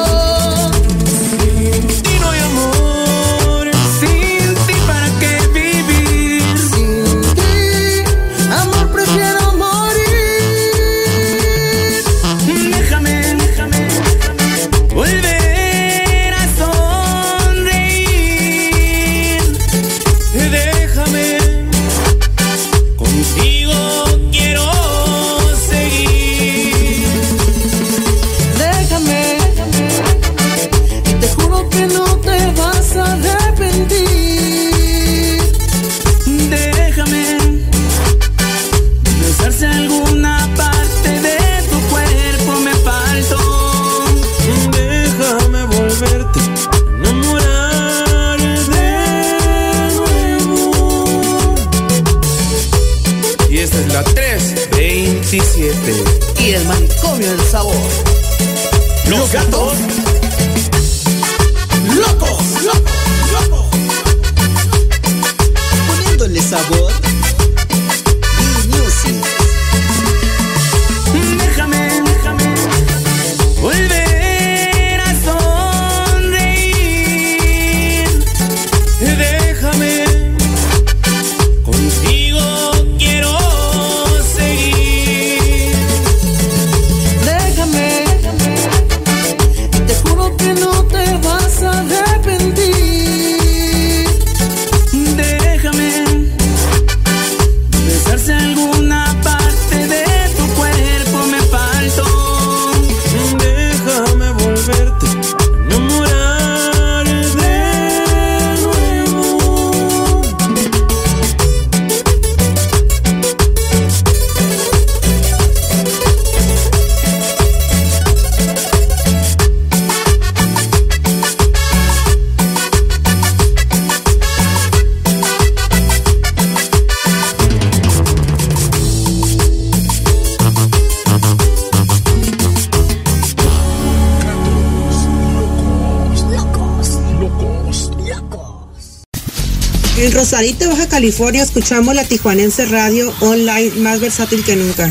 Rosarito, Baja California, escuchamos la Tijuanense Radio Online más versátil que nunca.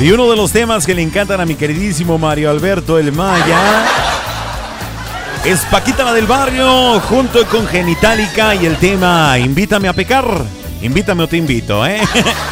Y uno de los temas que le encantan a mi queridísimo Mario Alberto El Maya es Paquita la del Barrio junto con Genitalica y el tema Invítame a pecar. Invítame o te invito, ¿eh?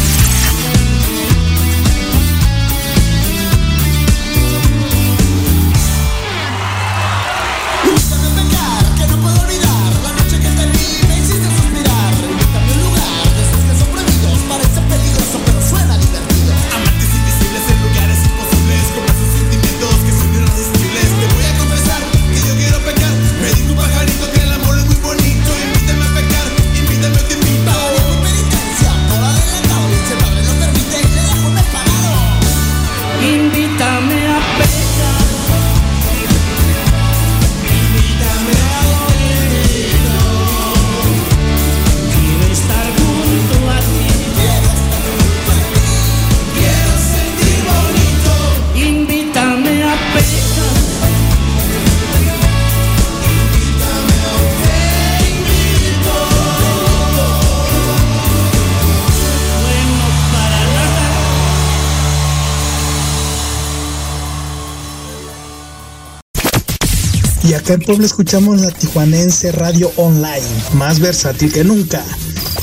en Puebla escuchamos la Tijuanense Radio Online, más versátil que nunca.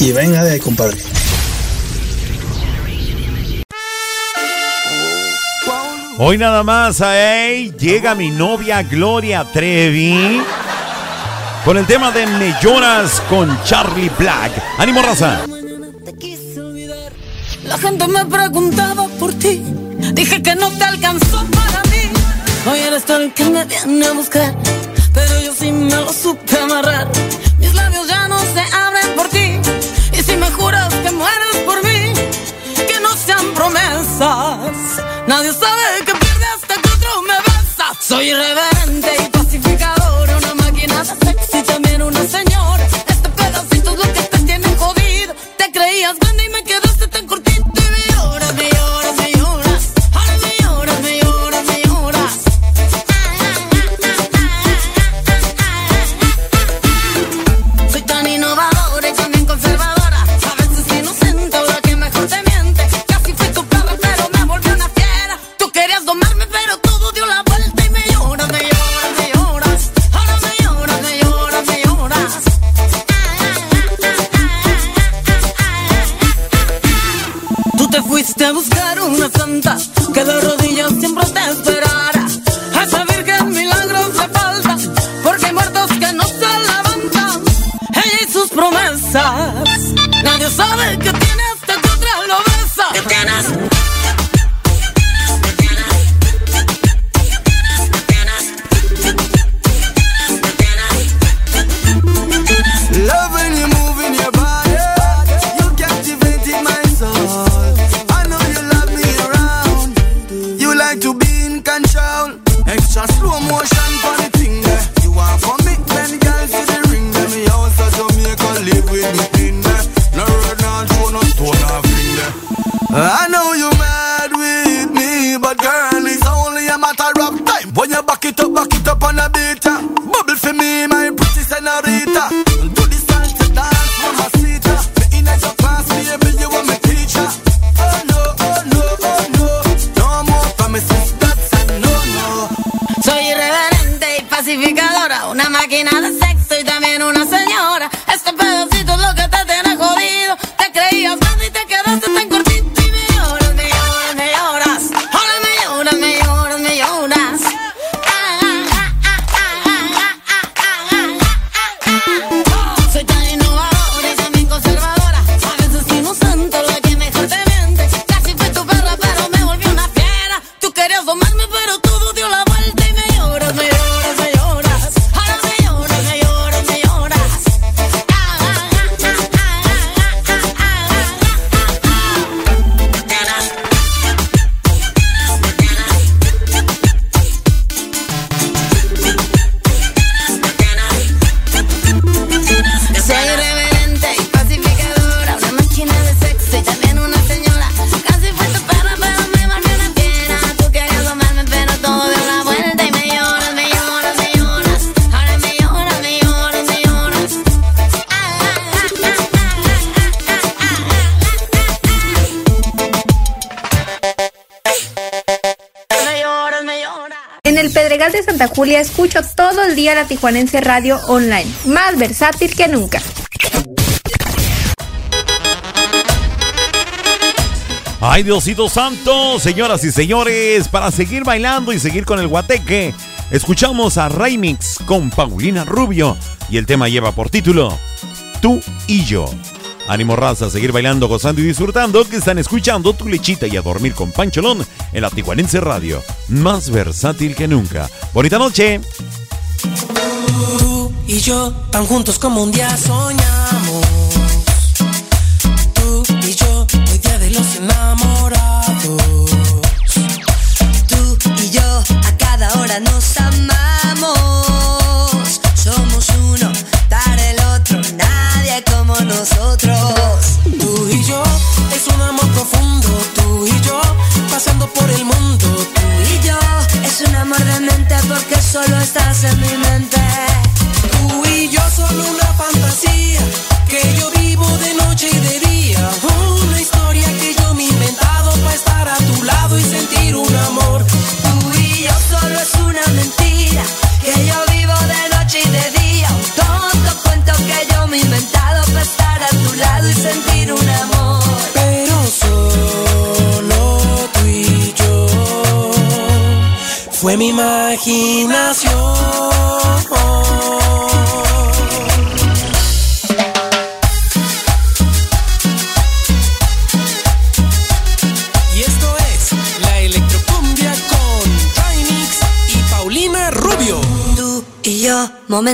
Y venga de ahí, compadre. Hoy nada más, ahí llega mi novia Gloria Trevi con el tema de Me lloras con Charlie Black. ¡Ánimo, raza! La gente me preguntaba por ti, dije que no te alcanzó para mí. Hoy eres tú el que me viene a buscar. Tijuanense Radio Online, más versátil que nunca. Ay, Diosito Santo, señoras y señores, para seguir bailando y seguir con el guateque, escuchamos a Remix con Paulina Rubio y el tema lleva por título Tú y yo. Ánimo raza, a seguir bailando, gozando y disfrutando que están escuchando tu lechita y a dormir con Pancholón en la Tijuanense Radio, más versátil que nunca. Bonita noche. Y yo tan juntos como un día soñamos.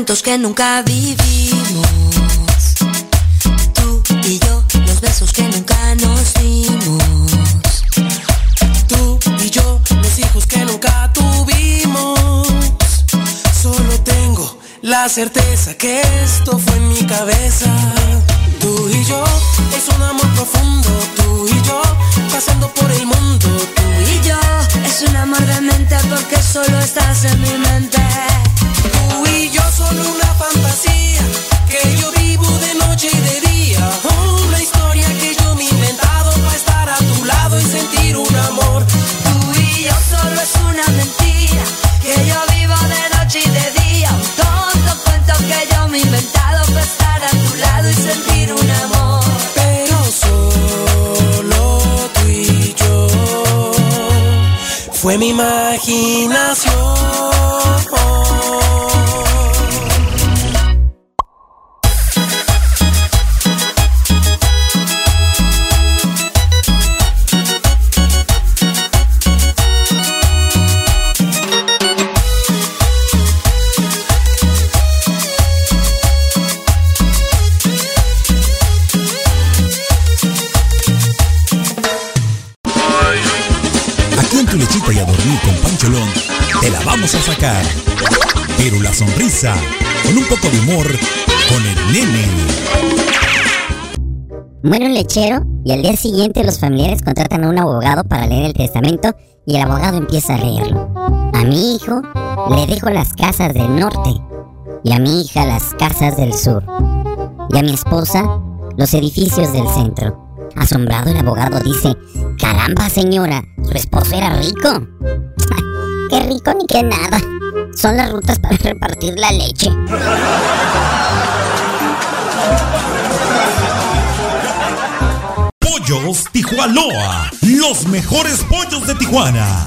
Momentos que nunca vivimos. Tú y yo, los besos que nunca nos dimos. Tú y yo, los hijos que nunca tuvimos. Solo tengo la certeza que esto fue en mi cabeza. Tú y yo, es un amor profundo. Tú y yo, pasando por el mundo. Tú y yo, es un amor de mente porque solo estás en mi mente. Imaginación. Muere un lechero y al día siguiente los familiares contratan a un abogado para leer el testamento y el abogado empieza a leerlo. A mi hijo le dejo las casas del norte y a mi hija las casas del sur y a mi esposa los edificios del centro. Asombrado el abogado dice, caramba señora, su esposo era rico. qué rico ni qué nada. Son las rutas para repartir la leche. Pollos Tijuanoa, los mejores pollos de Tijuana.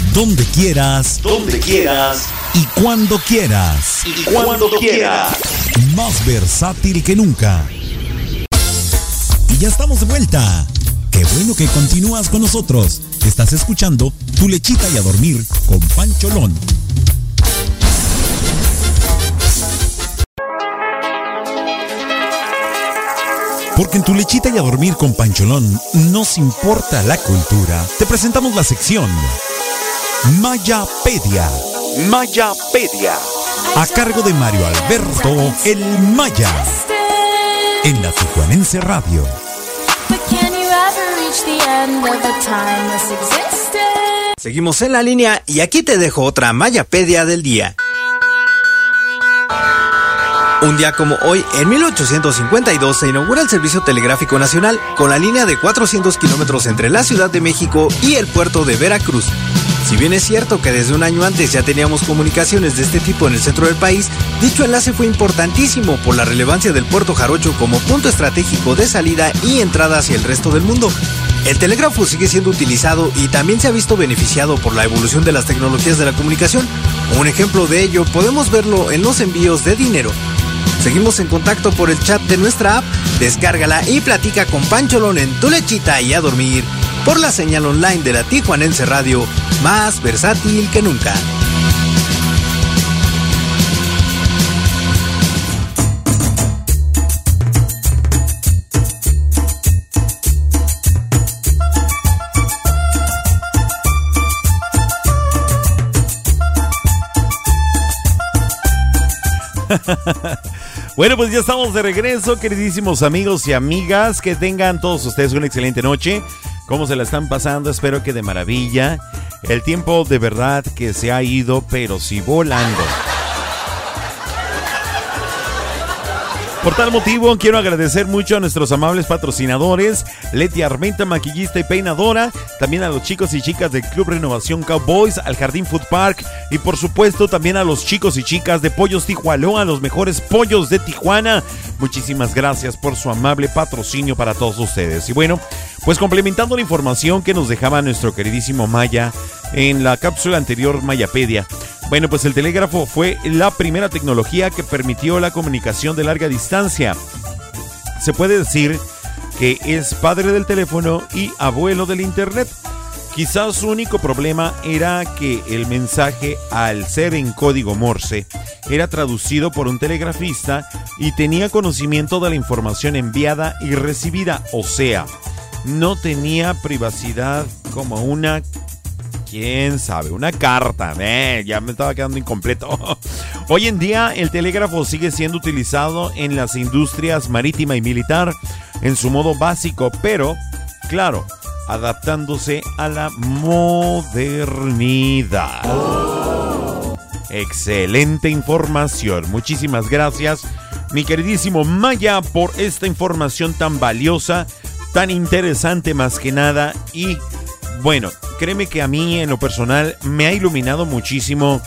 donde quieras, Donde quieras. y cuando quieras. Y cuando quieras. Más versátil que nunca. Y ya estamos de vuelta. Qué bueno que continúas con nosotros. Estás escuchando Tu lechita y a dormir con Pancholón. Porque en Tu lechita y a dormir con Pancholón nos importa la cultura. Te presentamos la sección Mayapedia. Mayapedia. A cargo de Mario Alberto El Maya. En la Tijuanense Radio. Seguimos en la línea y aquí te dejo otra Mayapedia del día. Un día como hoy, en 1852, se inaugura el Servicio Telegráfico Nacional con la línea de 400 kilómetros entre la Ciudad de México y el puerto de Veracruz. Si bien es cierto que desde un año antes ya teníamos comunicaciones de este tipo en el centro del país, dicho enlace fue importantísimo por la relevancia del puerto jarocho como punto estratégico de salida y entrada hacia el resto del mundo. El telégrafo sigue siendo utilizado y también se ha visto beneficiado por la evolución de las tecnologías de la comunicación. Un ejemplo de ello podemos verlo en los envíos de dinero. Seguimos en contacto por el chat de nuestra app, descárgala y platica con Pancholón en tu lechita y a dormir por la señal online de la Tijuanense Radio, más versátil que nunca. Bueno, pues ya estamos de regreso, queridísimos amigos y amigas. Que tengan todos ustedes una excelente noche. ¿Cómo se la están pasando? Espero que de maravilla. El tiempo de verdad que se ha ido, pero sí volando. Por tal motivo, quiero agradecer mucho a nuestros amables patrocinadores, Leti Armenta, maquillista y peinadora, también a los chicos y chicas del Club Renovación Cowboys, al Jardín Food Park y por supuesto también a los chicos y chicas de Pollos Tijuana, los mejores pollos de Tijuana. Muchísimas gracias por su amable patrocinio para todos ustedes. Y bueno, pues complementando la información que nos dejaba nuestro queridísimo Maya en la cápsula anterior Mayapedia. Bueno, pues el telégrafo fue la primera tecnología que permitió la comunicación de larga distancia. Se puede decir que es padre del teléfono y abuelo del Internet. Quizás su único problema era que el mensaje, al ser en código Morse, era traducido por un telegrafista y tenía conocimiento de la información enviada y recibida, o sea, no tenía privacidad como una quién sabe, una carta. Ya me estaba quedando incompleto. Hoy en día el telégrafo sigue siendo utilizado en las industrias marítima y militar en su modo básico, pero claro, adaptándose a la modernidad. Excelente información. Muchísimas gracias, mi queridísimo Maya, por esta información tan valiosa, tan interesante más que nada y bueno, créeme que a mí en lo personal me ha iluminado muchísimo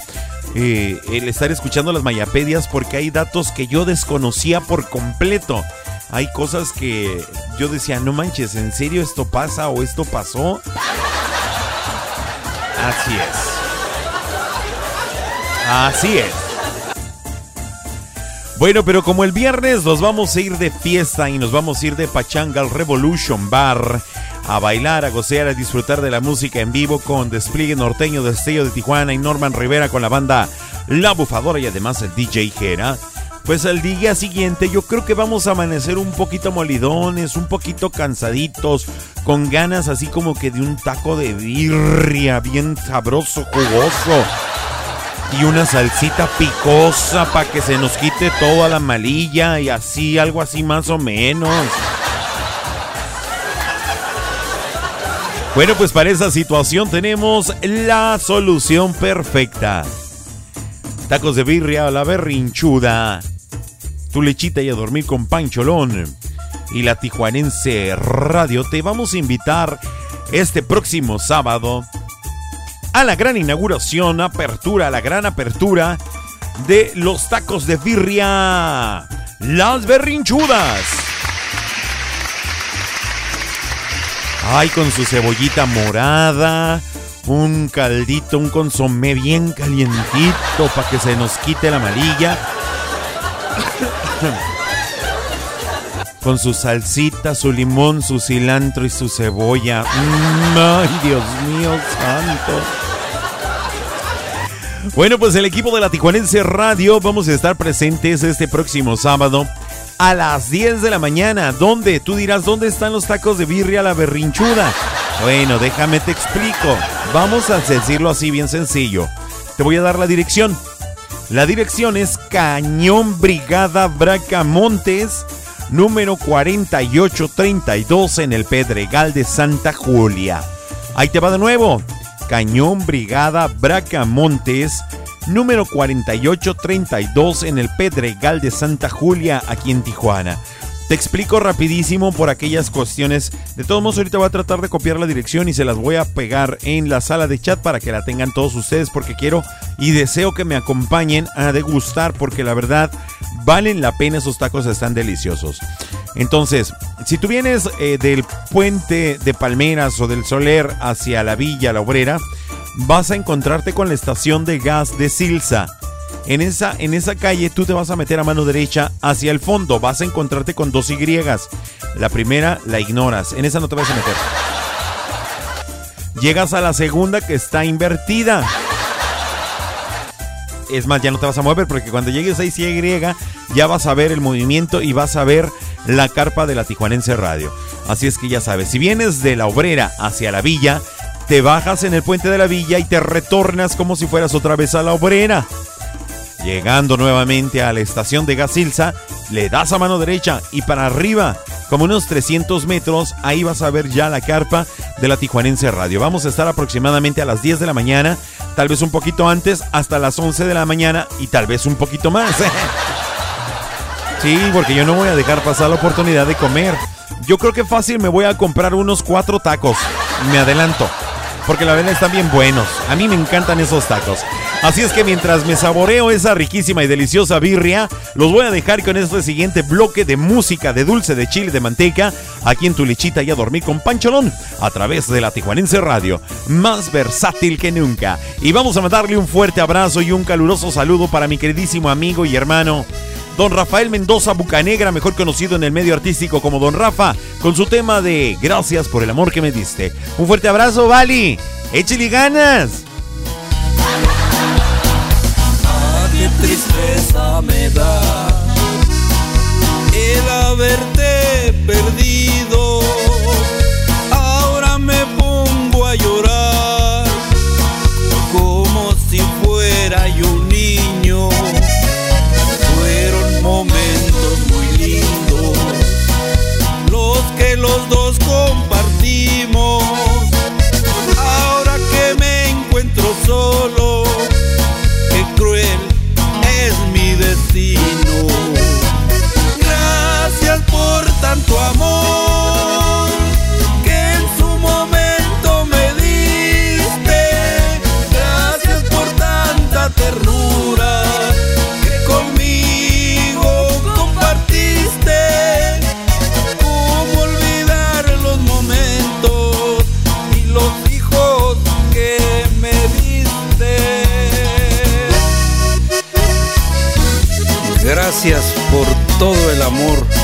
eh, el estar escuchando las mayapedias porque hay datos que yo desconocía por completo. Hay cosas que yo decía, no manches, ¿en serio esto pasa o esto pasó? Así es. Así es. Bueno, pero como el viernes nos vamos a ir de fiesta y nos vamos a ir de Pachanga al Revolution Bar a bailar, a gocear, a disfrutar de la música en vivo con Despliegue Norteño de Estello de Tijuana y Norman Rivera con la banda La Bufadora y además el DJ Jera. Pues al día siguiente yo creo que vamos a amanecer un poquito molidones, un poquito cansaditos, con ganas así como que de un taco de birria bien sabroso, jugoso. Y una salsita picosa para que se nos quite toda la malilla y así, algo así más o menos. Bueno, pues para esa situación tenemos la solución perfecta. Tacos de birria a la berrinchuda. Tu lechita y a dormir con Pancholón. Y la Tijuanense Radio te vamos a invitar este próximo sábado a la gran inauguración, apertura, la gran apertura de los tacos de birria. Las berrinchudas. Ay, con su cebollita morada, un caldito, un consomé bien calientito para que se nos quite la amarilla. Con su salsita, su limón, su cilantro y su cebolla. Mm, ay, Dios mío santo. Bueno, pues el equipo de la Tijuanense Radio vamos a estar presentes este próximo sábado a las 10 de la mañana. ¿Dónde? Tú dirás, ¿dónde están los tacos de birria la berrinchuda? Bueno, déjame te explico. Vamos a decirlo así bien sencillo. Te voy a dar la dirección. La dirección es Cañón Brigada Bracamontes, número 4832 en el Pedregal de Santa Julia. Ahí te va de nuevo. Cañón Brigada Bracamontes, número 4832 en el Pedregal de Santa Julia, aquí en Tijuana. Te explico rapidísimo por aquellas cuestiones. De todos modos, ahorita voy a tratar de copiar la dirección y se las voy a pegar en la sala de chat para que la tengan todos ustedes porque quiero y deseo que me acompañen a degustar porque la verdad valen la pena, esos tacos están deliciosos. Entonces, si tú vienes eh, del puente de Palmeras o del Soler hacia la Villa La Obrera, vas a encontrarte con la estación de gas de Silsa. En esa, en esa calle tú te vas a meter a mano derecha hacia el fondo. Vas a encontrarte con dos Y. La primera la ignoras. En esa no te vas a meter. Llegas a la segunda que está invertida. Es más, ya no te vas a mover porque cuando llegues a Y ya vas a ver el movimiento y vas a ver la carpa de la Tijuanense Radio. Así es que ya sabes, si vienes de la obrera hacia la villa, te bajas en el puente de la villa y te retornas como si fueras otra vez a la obrera. Llegando nuevamente a la estación de Gasilza, le das a mano derecha y para arriba, como unos 300 metros, ahí vas a ver ya la carpa de la Tijuanense Radio. Vamos a estar aproximadamente a las 10 de la mañana, tal vez un poquito antes, hasta las 11 de la mañana y tal vez un poquito más. Sí, porque yo no voy a dejar pasar la oportunidad de comer. Yo creo que fácil me voy a comprar unos cuatro tacos. Me adelanto. Porque la verdad están bien buenos. A mí me encantan esos tacos. Así es que mientras me saboreo esa riquísima y deliciosa birria, los voy a dejar con este siguiente bloque de música de dulce de chile de manteca aquí en tu lechita y a dormir con Pancholón a través de la Tijuanense Radio, más versátil que nunca. Y vamos a mandarle un fuerte abrazo y un caluroso saludo para mi queridísimo amigo y hermano Don Rafael Mendoza Bucanegra, mejor conocido en el medio artístico como Don Rafa, con su tema de Gracias por el amor que me diste. Un fuerte abrazo, Vali. Échale ganas. Ah, tanto amor que en su momento me diste. Gracias por tanta ternura que conmigo compartiste. ¿Cómo olvidar los momentos y los hijos que me diste? Gracias por todo el amor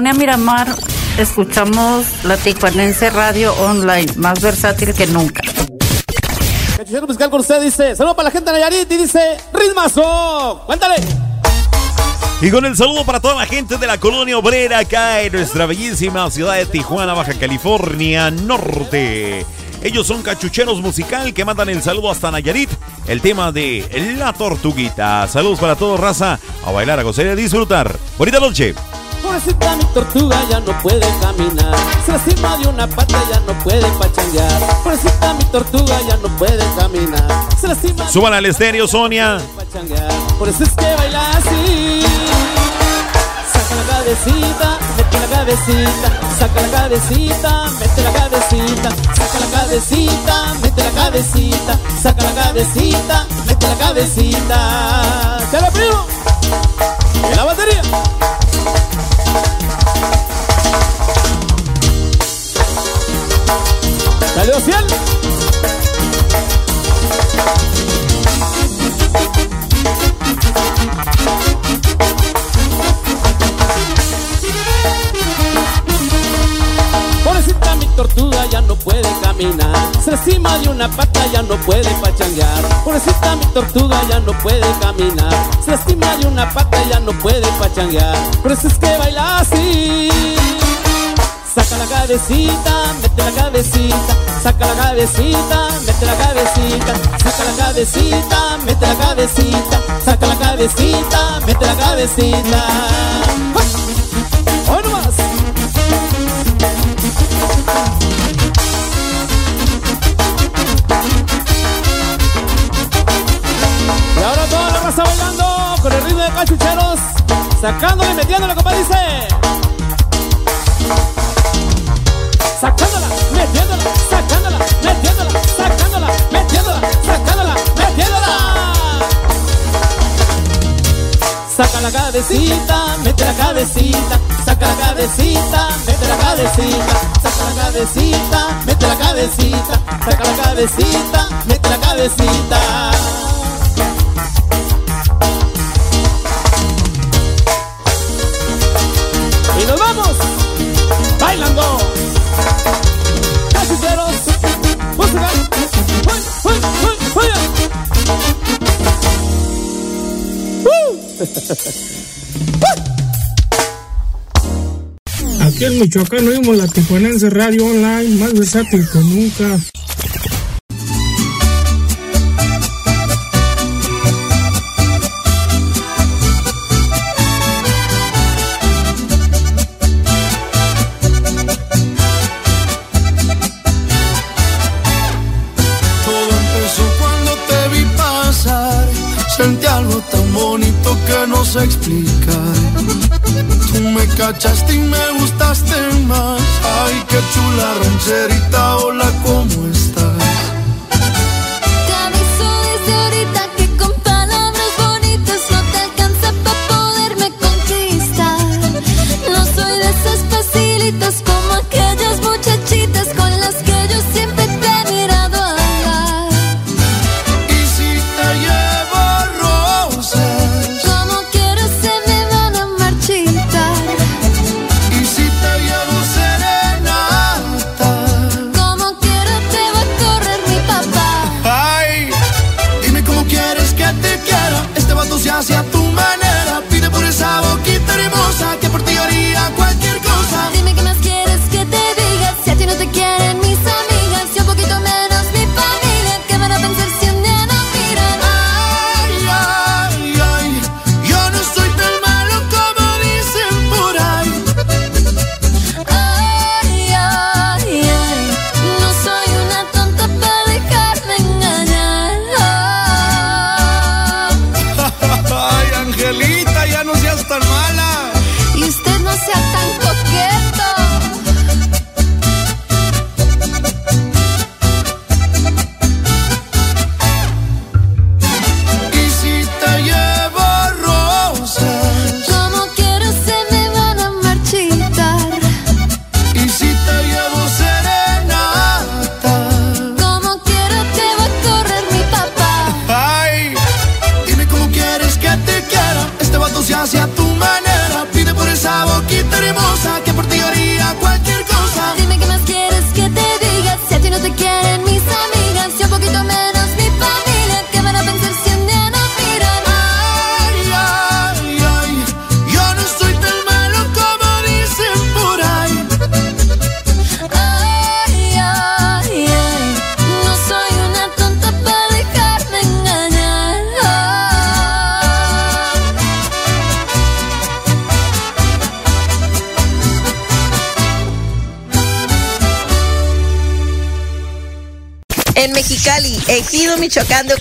Colonia Miramar escuchamos la Tijuanense Radio Online, más versátil que nunca. Cachuchero musical con usted dice, saludo para la gente de Nayarit y dice, ritmazo, cuéntale. Y con el saludo para toda la gente de la colonia obrera acá en nuestra bellísima ciudad de Tijuana, Baja California Norte. Ellos son cachucheros musical que mandan el saludo hasta Nayarit. El tema de La Tortuguita. Saludos para todos, raza. A bailar, a gozar y a disfrutar. Bonita noche. Pobrecita mi tortuga ya no puede caminar. Se lastima de una pata ya no puede pachanguear. Pobrecita mi tortuga ya no puede caminar. Se lastima de Suban al estéreo, Sonia. Por eso es que baila así. Saca la cabecita, mete la cabecita. Saca la cabecita, mete la cabecita. Saca la cabecita, mete la cabecita. Saca la cabecita, mete la cabecita. ¡Chale, primo! ¡En la batería! ¡Dale, Ociel! Ya no puede caminar. Se encima de una pata ya no puede pachanguear. Pobrecita mi tortuga ya no puede caminar. Se lastima de una pata ya no puede pachanguear. Por eso es que baila así. Saca la cabecita, mete la cabecita, saca la cabecita, mete la cabecita, saca la cabecita, mete la cabecita, saca la cabecita, mete la cabecita. Sacándole metiéndole, como dice. sacándola, metiéndola, sacándola, metiéndola, sacándola, metiéndola, sacándola, metiéndola. Saca la cabecita, mete la cabecita, saca la cabecita, mete la cabecita, saca la cabecita, mete la cabecita, saca la cabecita, mete la cabecita. Aquí en Michoacán oímos la Tijuanense Radio Online, más versátil que nunca. Bonito que no sé explicar. Tú me cachaste y me gustaste más. Ay, qué chula rancherita, hola, ¿cómo estás?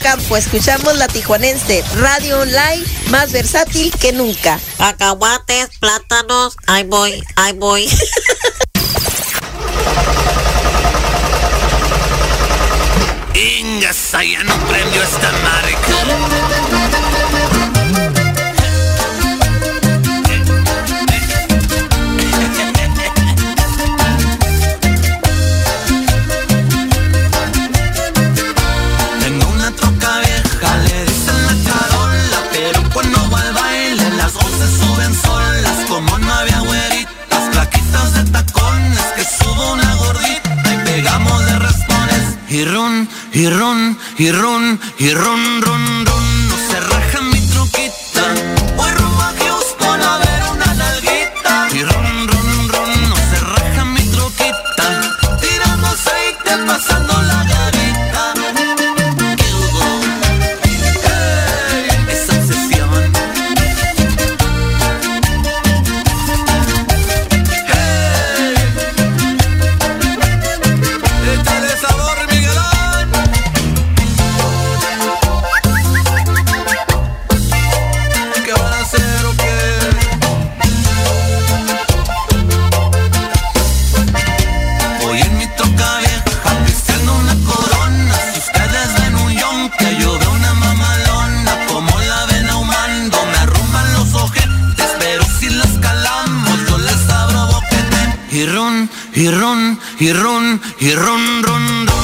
De Ocampo. Escuchamos la tijuanense, radio online más versátil que nunca. Cacahuates, plátanos, ahí voy, ahí voy. Ingas, ya no prendió esta marca. Y run, y run, y run, run, y run, y run, y run, run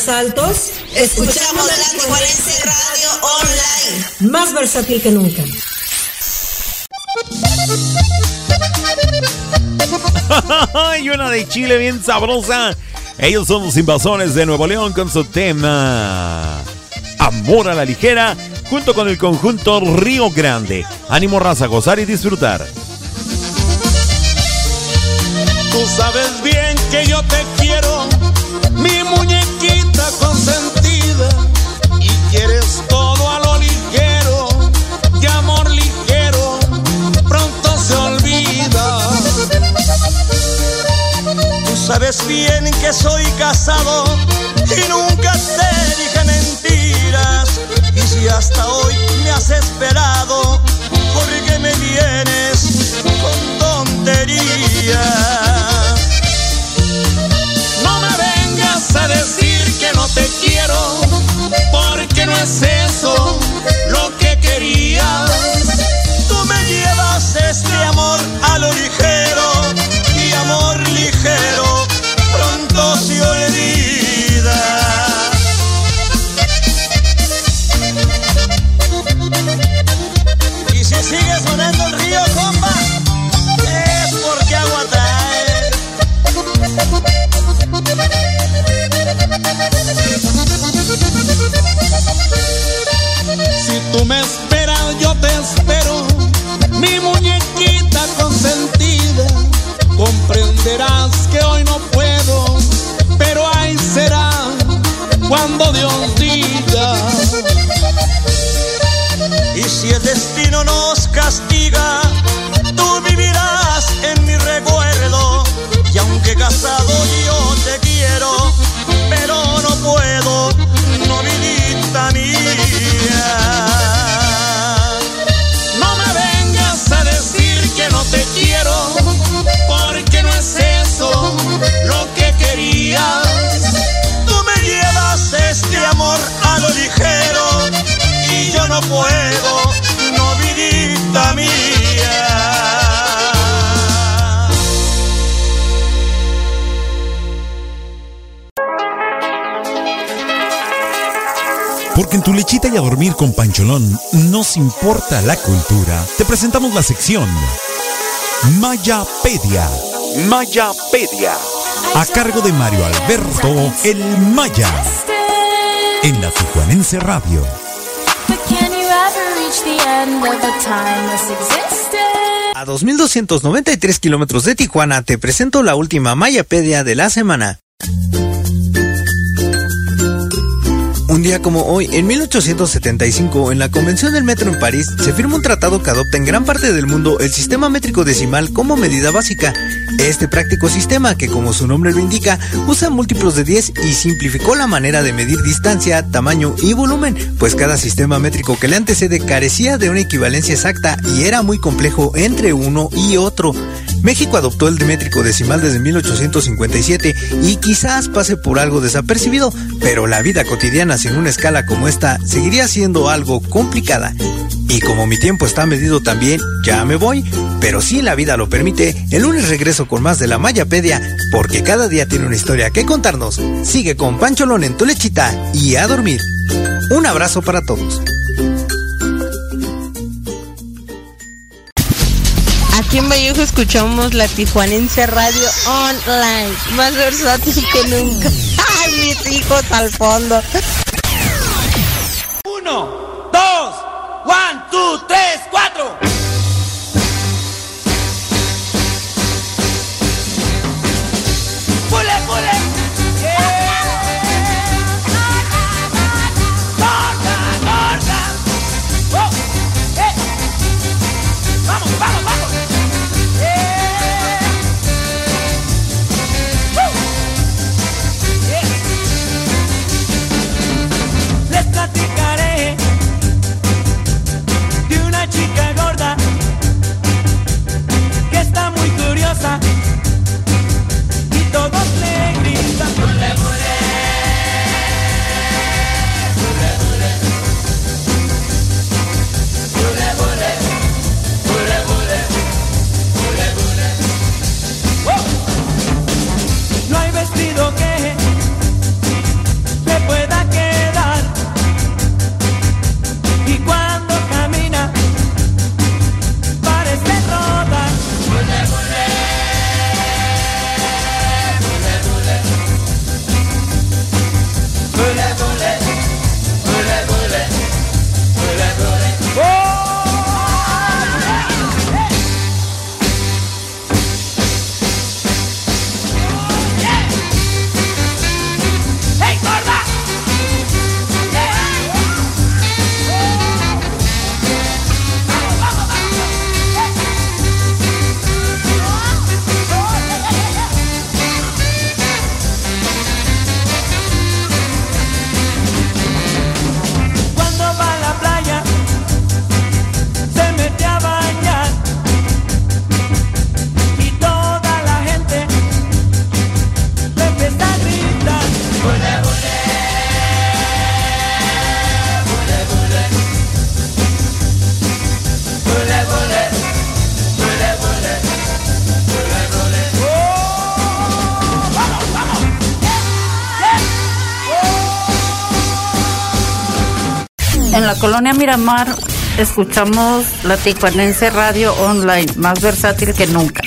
los altos, escuchamos la Tijuanense Radio Online. Más versátil que nunca. y una de Chile bien sabrosa. Ellos son los invasores de Nuevo León con su tema Amor a la ligera, junto con el conjunto Río Grande. Ánimo raza, gozar y disfrutar. Tú sabes bien que yo te quiero, sabes bien que soy casado y nunca te dije mentiras, y si hasta hoy me has esperado, ¿por qué me vienes con tonterías? No me vengas a decir que no te quiero, porque no es eso lo que querías. Tú me llevas este amor a lo ligero, y amor ligero castiga, a dormir con Pancholón nos importa la cultura. Te presentamos la sección Mayapedia. Mayapedia. A cargo de Mario Alberto El Maya. En la Tijuanense Radio. But can you ever reach the end of a timeless existence? A 2.293 kilómetros de Tijuana te presento la última Mayapedia de la semana. Un día como hoy, en 1875, en la Convención del Metro en París, se firma un tratado que adopta en gran parte del mundo el sistema métrico decimal como medida básica. Este práctico sistema, que como su nombre lo indica, usa múltiplos de 10 y simplificó la manera de medir distancia, tamaño y volumen, pues cada sistema métrico que le antecede carecía de una equivalencia exacta y era muy complejo entre uno y otro. México adoptó el métrico decimal desde 1857 y quizás pase por algo desapercibido, pero la vida cotidiana sin una escala como esta seguiría siendo algo complicada. Y como mi tiempo está medido también, ya me voy, pero si la vida lo permite, el lunes regreso con más de la Mayapedia, porque cada día tiene una historia que contarnos. Sigue con Pancholón en tu lechita y a dormir. Un abrazo para todos. Aquí en Vallejo escuchamos la Tijuanense Radio Online, más versátil que nunca. ¡Ay, mis hijos al fondo! Uno, colonia Miramar escuchamos la Tijuanense Radio Online, más versátil que nunca.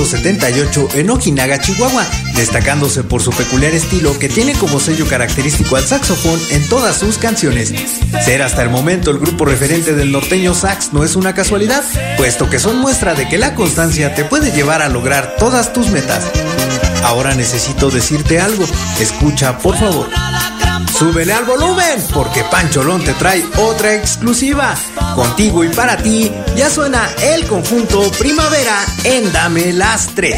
1978 en Okinaga, Chihuahua, destacándose por su peculiar estilo que tiene como sello característico al saxofón en todas sus canciones. Ser hasta el momento el grupo referente del norteño sax no es una casualidad, puesto que son muestra de que la constancia te puede llevar a lograr todas tus metas. Ahora necesito decirte algo, escucha por favor. Súbele al volumen, porque Pancholón te trae otra exclusiva. Contigo y para ti, ya suena el conjunto Primavera en Dame las Tres.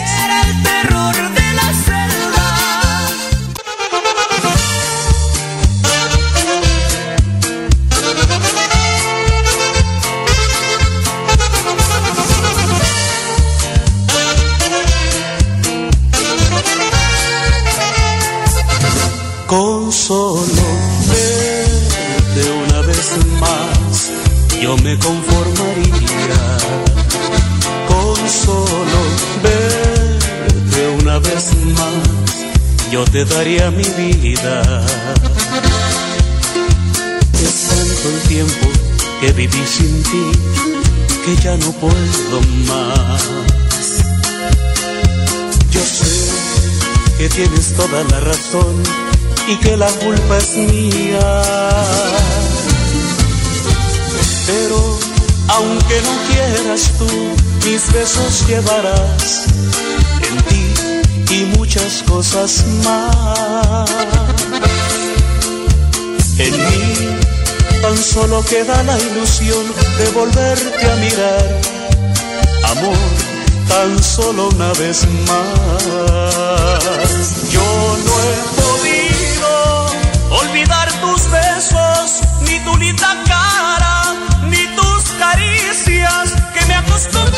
Yo me conformaría. Con solo verte una vez más, yo te daría mi vida. Es tanto el tiempo que viví sin ti, que ya no puedo más. Yo sé que tienes toda la razón y que la culpa es mía. Pero aunque no quieras tú, mis besos llevarás en ti y muchas cosas más. En mí tan solo queda la ilusión de volverte a mirar, amor, tan solo una vez más. Yo no he podido olvidar tus besos ni tu linda cara caricias que me acostumbré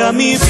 a mi.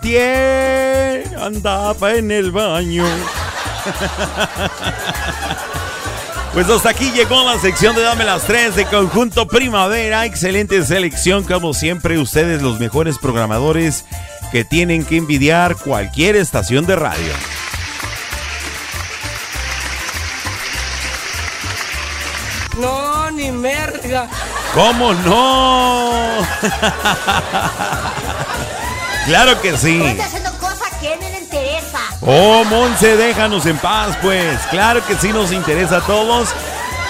Tie andaba en el baño. Pues hasta aquí llegó la sección de Dame las Tres de Conjunto Primavera. Excelente selección, como siempre, ustedes los mejores programadores que tienen que envidiar cualquier estación de radio. No, ni merga. ¿Cómo no? claro que sí. Está haciendo cosas que no le interesa. Oh, Monse, déjanos en paz, pues. Claro que sí nos interesa a todos.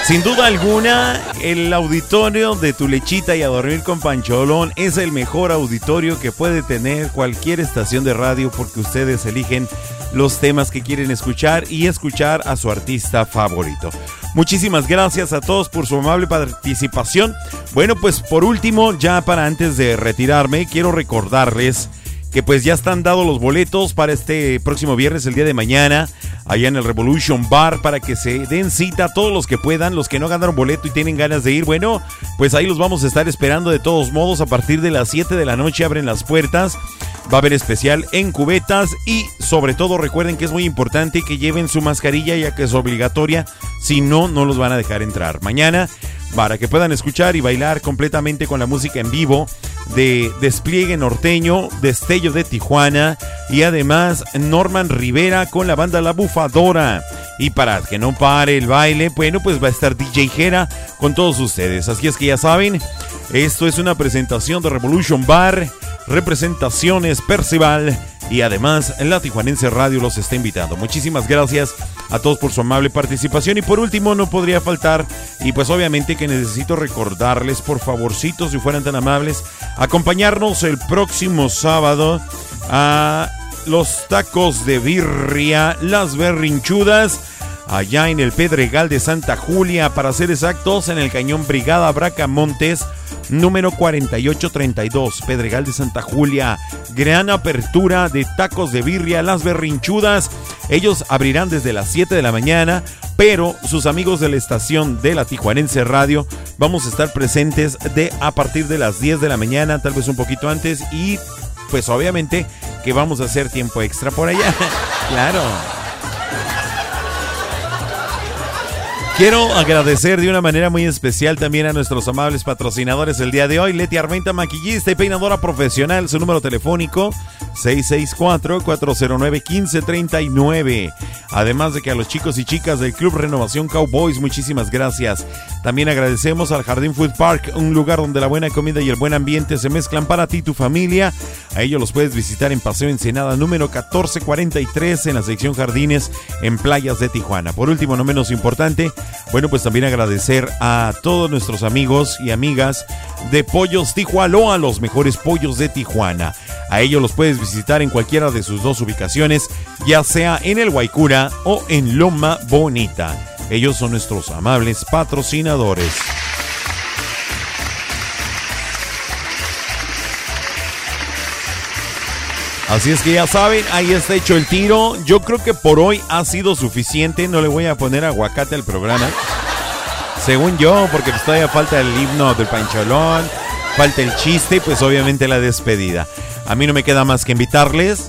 Sin duda alguna, el auditorio de Tu Lechita y a Dormir con Pancholón es el mejor auditorio que puede tener cualquier estación de radio porque ustedes eligen los temas que quieren escuchar y escuchar a su artista favorito. Muchísimas gracias a todos por su amable participación. Bueno, pues por último, ya para antes de retirarme, quiero recordarles que pues ya están dados los boletos para este próximo viernes, el día de mañana, allá en el Revolution Bar, para que se den cita todos los que puedan, los que no ganaron boleto y tienen ganas de ir, bueno, pues ahí los vamos a estar esperando. De todos modos, a partir de las 7 de la noche abren las puertas, va a haber especial en cubetas y sobre todo recuerden que es muy importante que lleven su mascarilla ya que es obligatoria, si no, no los van a dejar entrar. Mañana para que puedan escuchar y bailar completamente con la música en vivo de Despliegue Norteño, Destello de Tijuana y además Norman Rivera con la banda La Bufadora. Y para que no pare el baile, bueno, pues va a estar DJ Jera con todos ustedes. Así es que ya saben, esto es una presentación de Revolution Bar, representaciones Percival y además la Tijuanense Radio los está invitando. Muchísimas gracias a todos por su amable participación y por último no podría faltar y pues obviamente que necesito recordarles por favorcito si fueran tan amables acompañarnos el próximo sábado a los tacos de birria Las Berrinchudas allá en el Pedregal de Santa Julia para ser exactos en el cañón Brigada Bracamontes número 4832, Pedregal de Santa Julia. Gran apertura de tacos de birria, las berrinchudas. Ellos abrirán desde las 7 de la mañana, pero sus amigos de la estación de la Tijuanense Radio vamos a estar presentes de a partir de las 10 de la mañana, tal vez un poquito antes y pues obviamente que vamos a hacer tiempo extra por allá. claro. Quiero agradecer de una manera muy especial también a nuestros amables patrocinadores el día de hoy. Leti Armenta, maquillista y peinadora profesional. Su número telefónico 664-409-1539. Además de que a los chicos y chicas del Club Renovación Cowboys, muchísimas gracias. También agradecemos al Jardín Food Park, un lugar donde la buena comida y el buen ambiente se mezclan para ti y tu familia. A ellos los puedes visitar en Paseo Ensenada número 1443 en la sección Jardines en Playas de Tijuana. Por último, no menos importante, bueno, pues también agradecer a todos nuestros amigos y amigas de Pollos Tijualoa, los mejores pollos de Tijuana. A ellos los puedes visitar en cualquiera de sus dos ubicaciones, ya sea en el Guaycura o en Loma Bonita. Ellos son nuestros amables patrocinadores. Así es que ya saben, ahí está hecho el tiro. Yo creo que por hoy ha sido suficiente. No le voy a poner aguacate al programa. Según yo, porque pues todavía falta el himno del pancholón, falta el chiste y pues obviamente la despedida. A mí no me queda más que invitarles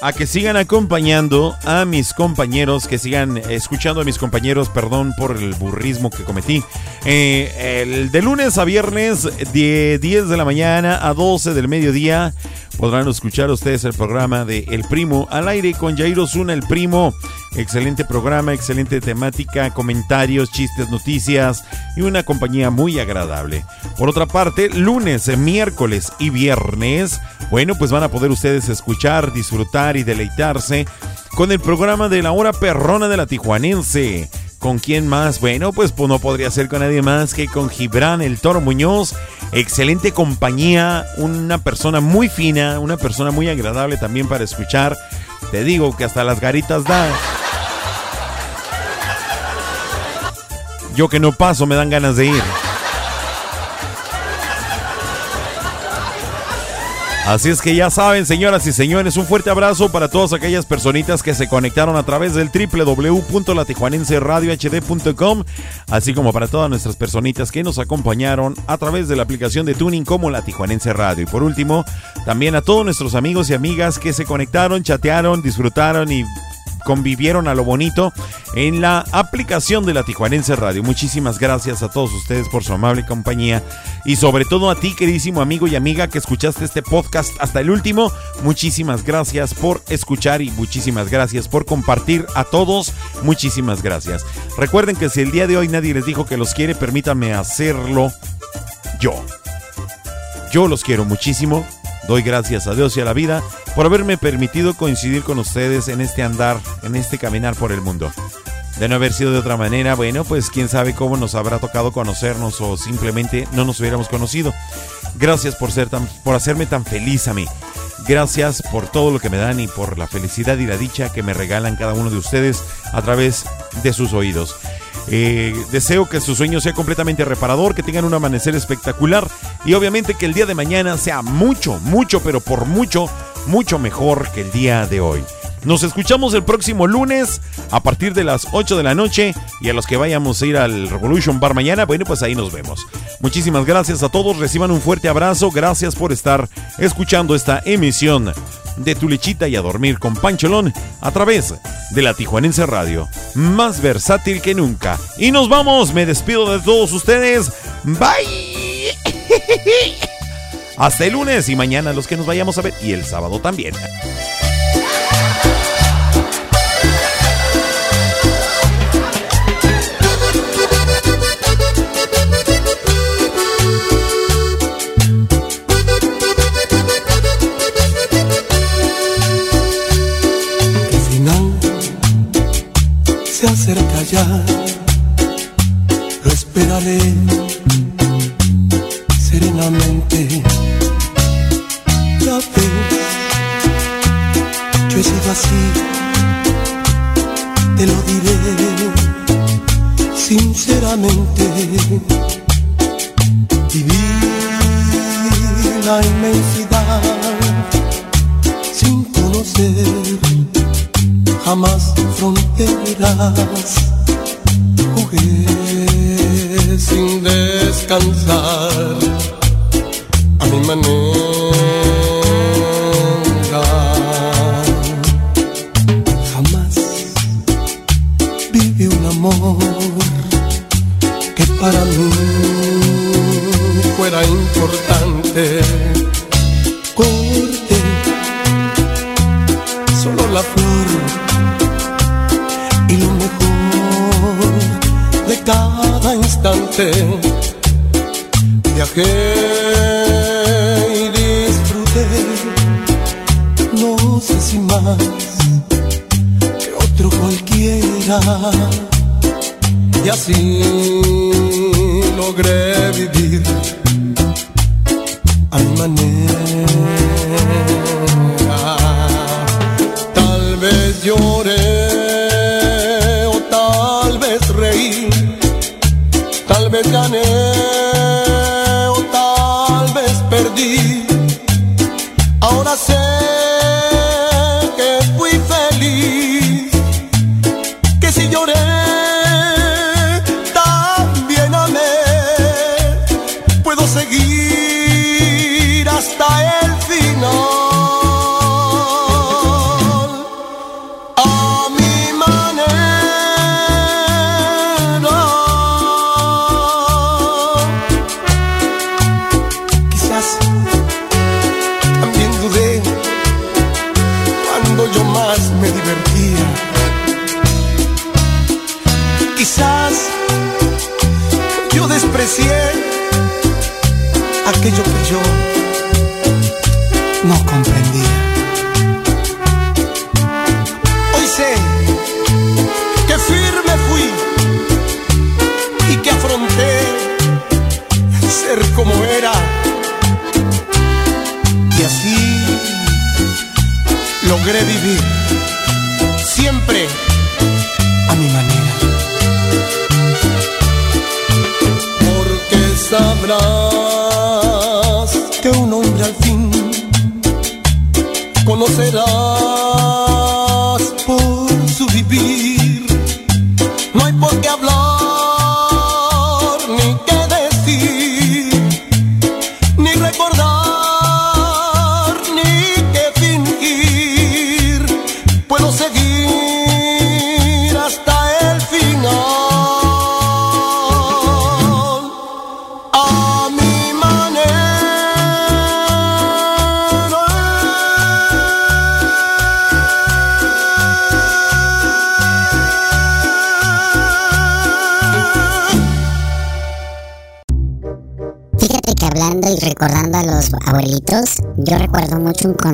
a que sigan acompañando a mis compañeros, que sigan escuchando a mis compañeros, perdón por el burrismo que cometí. Eh, el de lunes a viernes, de 10 de la mañana a 12 del mediodía, podrán escuchar ustedes el programa de El Primo al aire con Jairo Zuna, el Primo. Excelente programa, excelente temática, comentarios, chistes, noticias y una compañía muy agradable. Por otra parte, lunes, miércoles y viernes, bueno, pues van a poder ustedes escuchar, disfrutar y deleitarse con el programa de la hora perrona de la Tijuanense. ¿Con quién más? Bueno, pues, pues no podría ser con nadie más que con Gibran el Toro Muñoz. Excelente compañía, una persona muy fina, una persona muy agradable también para escuchar. Te digo que hasta las garitas da. Yo que no paso me dan ganas de ir. Así es que ya saben, señoras y señores, un fuerte abrazo para todas aquellas personitas que se conectaron a través del www.latijuanenseradiohd.com, así como para todas nuestras personitas que nos acompañaron a través de la aplicación de Tuning como La Tijuanense Radio. Y por último, también a todos nuestros amigos y amigas que se conectaron, chatearon, disfrutaron y convivieron a lo bonito en la aplicación de la Tijuanense Radio. Muchísimas gracias a todos ustedes por su amable compañía y sobre todo a ti, queridísimo amigo y amiga que escuchaste este podcast hasta el último. Muchísimas gracias por escuchar y muchísimas gracias por compartir a todos. Muchísimas gracias. Recuerden que si el día de hoy nadie les dijo que los quiere, permítanme hacerlo yo. Yo los quiero muchísimo. Doy gracias a Dios y a la vida por haberme permitido coincidir con ustedes en este andar, en este caminar por el mundo. De no haber sido de otra manera, bueno, pues quién sabe cómo nos habrá tocado conocernos o simplemente no nos hubiéramos conocido. Gracias por ser tan, por hacerme tan feliz a mí. Gracias por todo lo que me dan y por la felicidad y la dicha que me regalan cada uno de ustedes a través de sus oídos. Eh, deseo que su sueño sea completamente reparador, que tengan un amanecer espectacular y obviamente que el día de mañana sea mucho, mucho, pero por mucho, mucho mejor que el día de hoy. Nos escuchamos el próximo lunes a partir de las 8 de la noche y a los que vayamos a ir al Revolution Bar mañana, bueno, pues ahí nos vemos. Muchísimas gracias a todos, reciban un fuerte abrazo, gracias por estar escuchando esta emisión de Tu Lechita y a Dormir con Pancholón a través de la Tijuanense Radio, más versátil que nunca. Y nos vamos, me despido de todos ustedes, bye. Hasta el lunes y mañana los que nos vayamos a ver y el sábado también. Esperaré serenamente. Ya ves, yo he sido así, te lo diré sinceramente. Viví la inmensidad sin conocer jamás fronteras. Jugué sin descansar a mi manera. Jamás viví un amor que para mí fuera importante. Y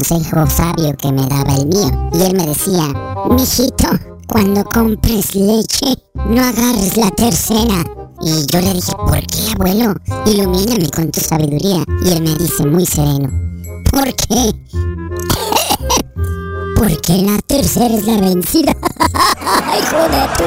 consejo sabio que me daba el mío. Y él me decía, mijito, cuando compres leche, no agarres la tercera. Y yo le dije, ¿por qué, abuelo? Ilumíname con tu sabiduría. Y él me dice muy sereno, ¿por qué? Porque la tercera es la vencida. Hijo de tu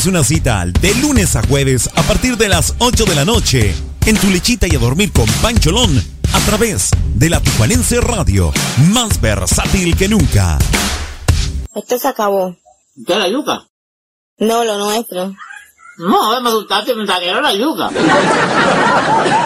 tenemos una cita de lunes a jueves a partir de las 8 de la noche en tu lechita y a dormir con Pancholón a través de la Tijuanense Radio, más versátil que nunca. Esto se acabó. ¿Qué la yuca? No, lo nuestro. No, me asustaste, me la yuca.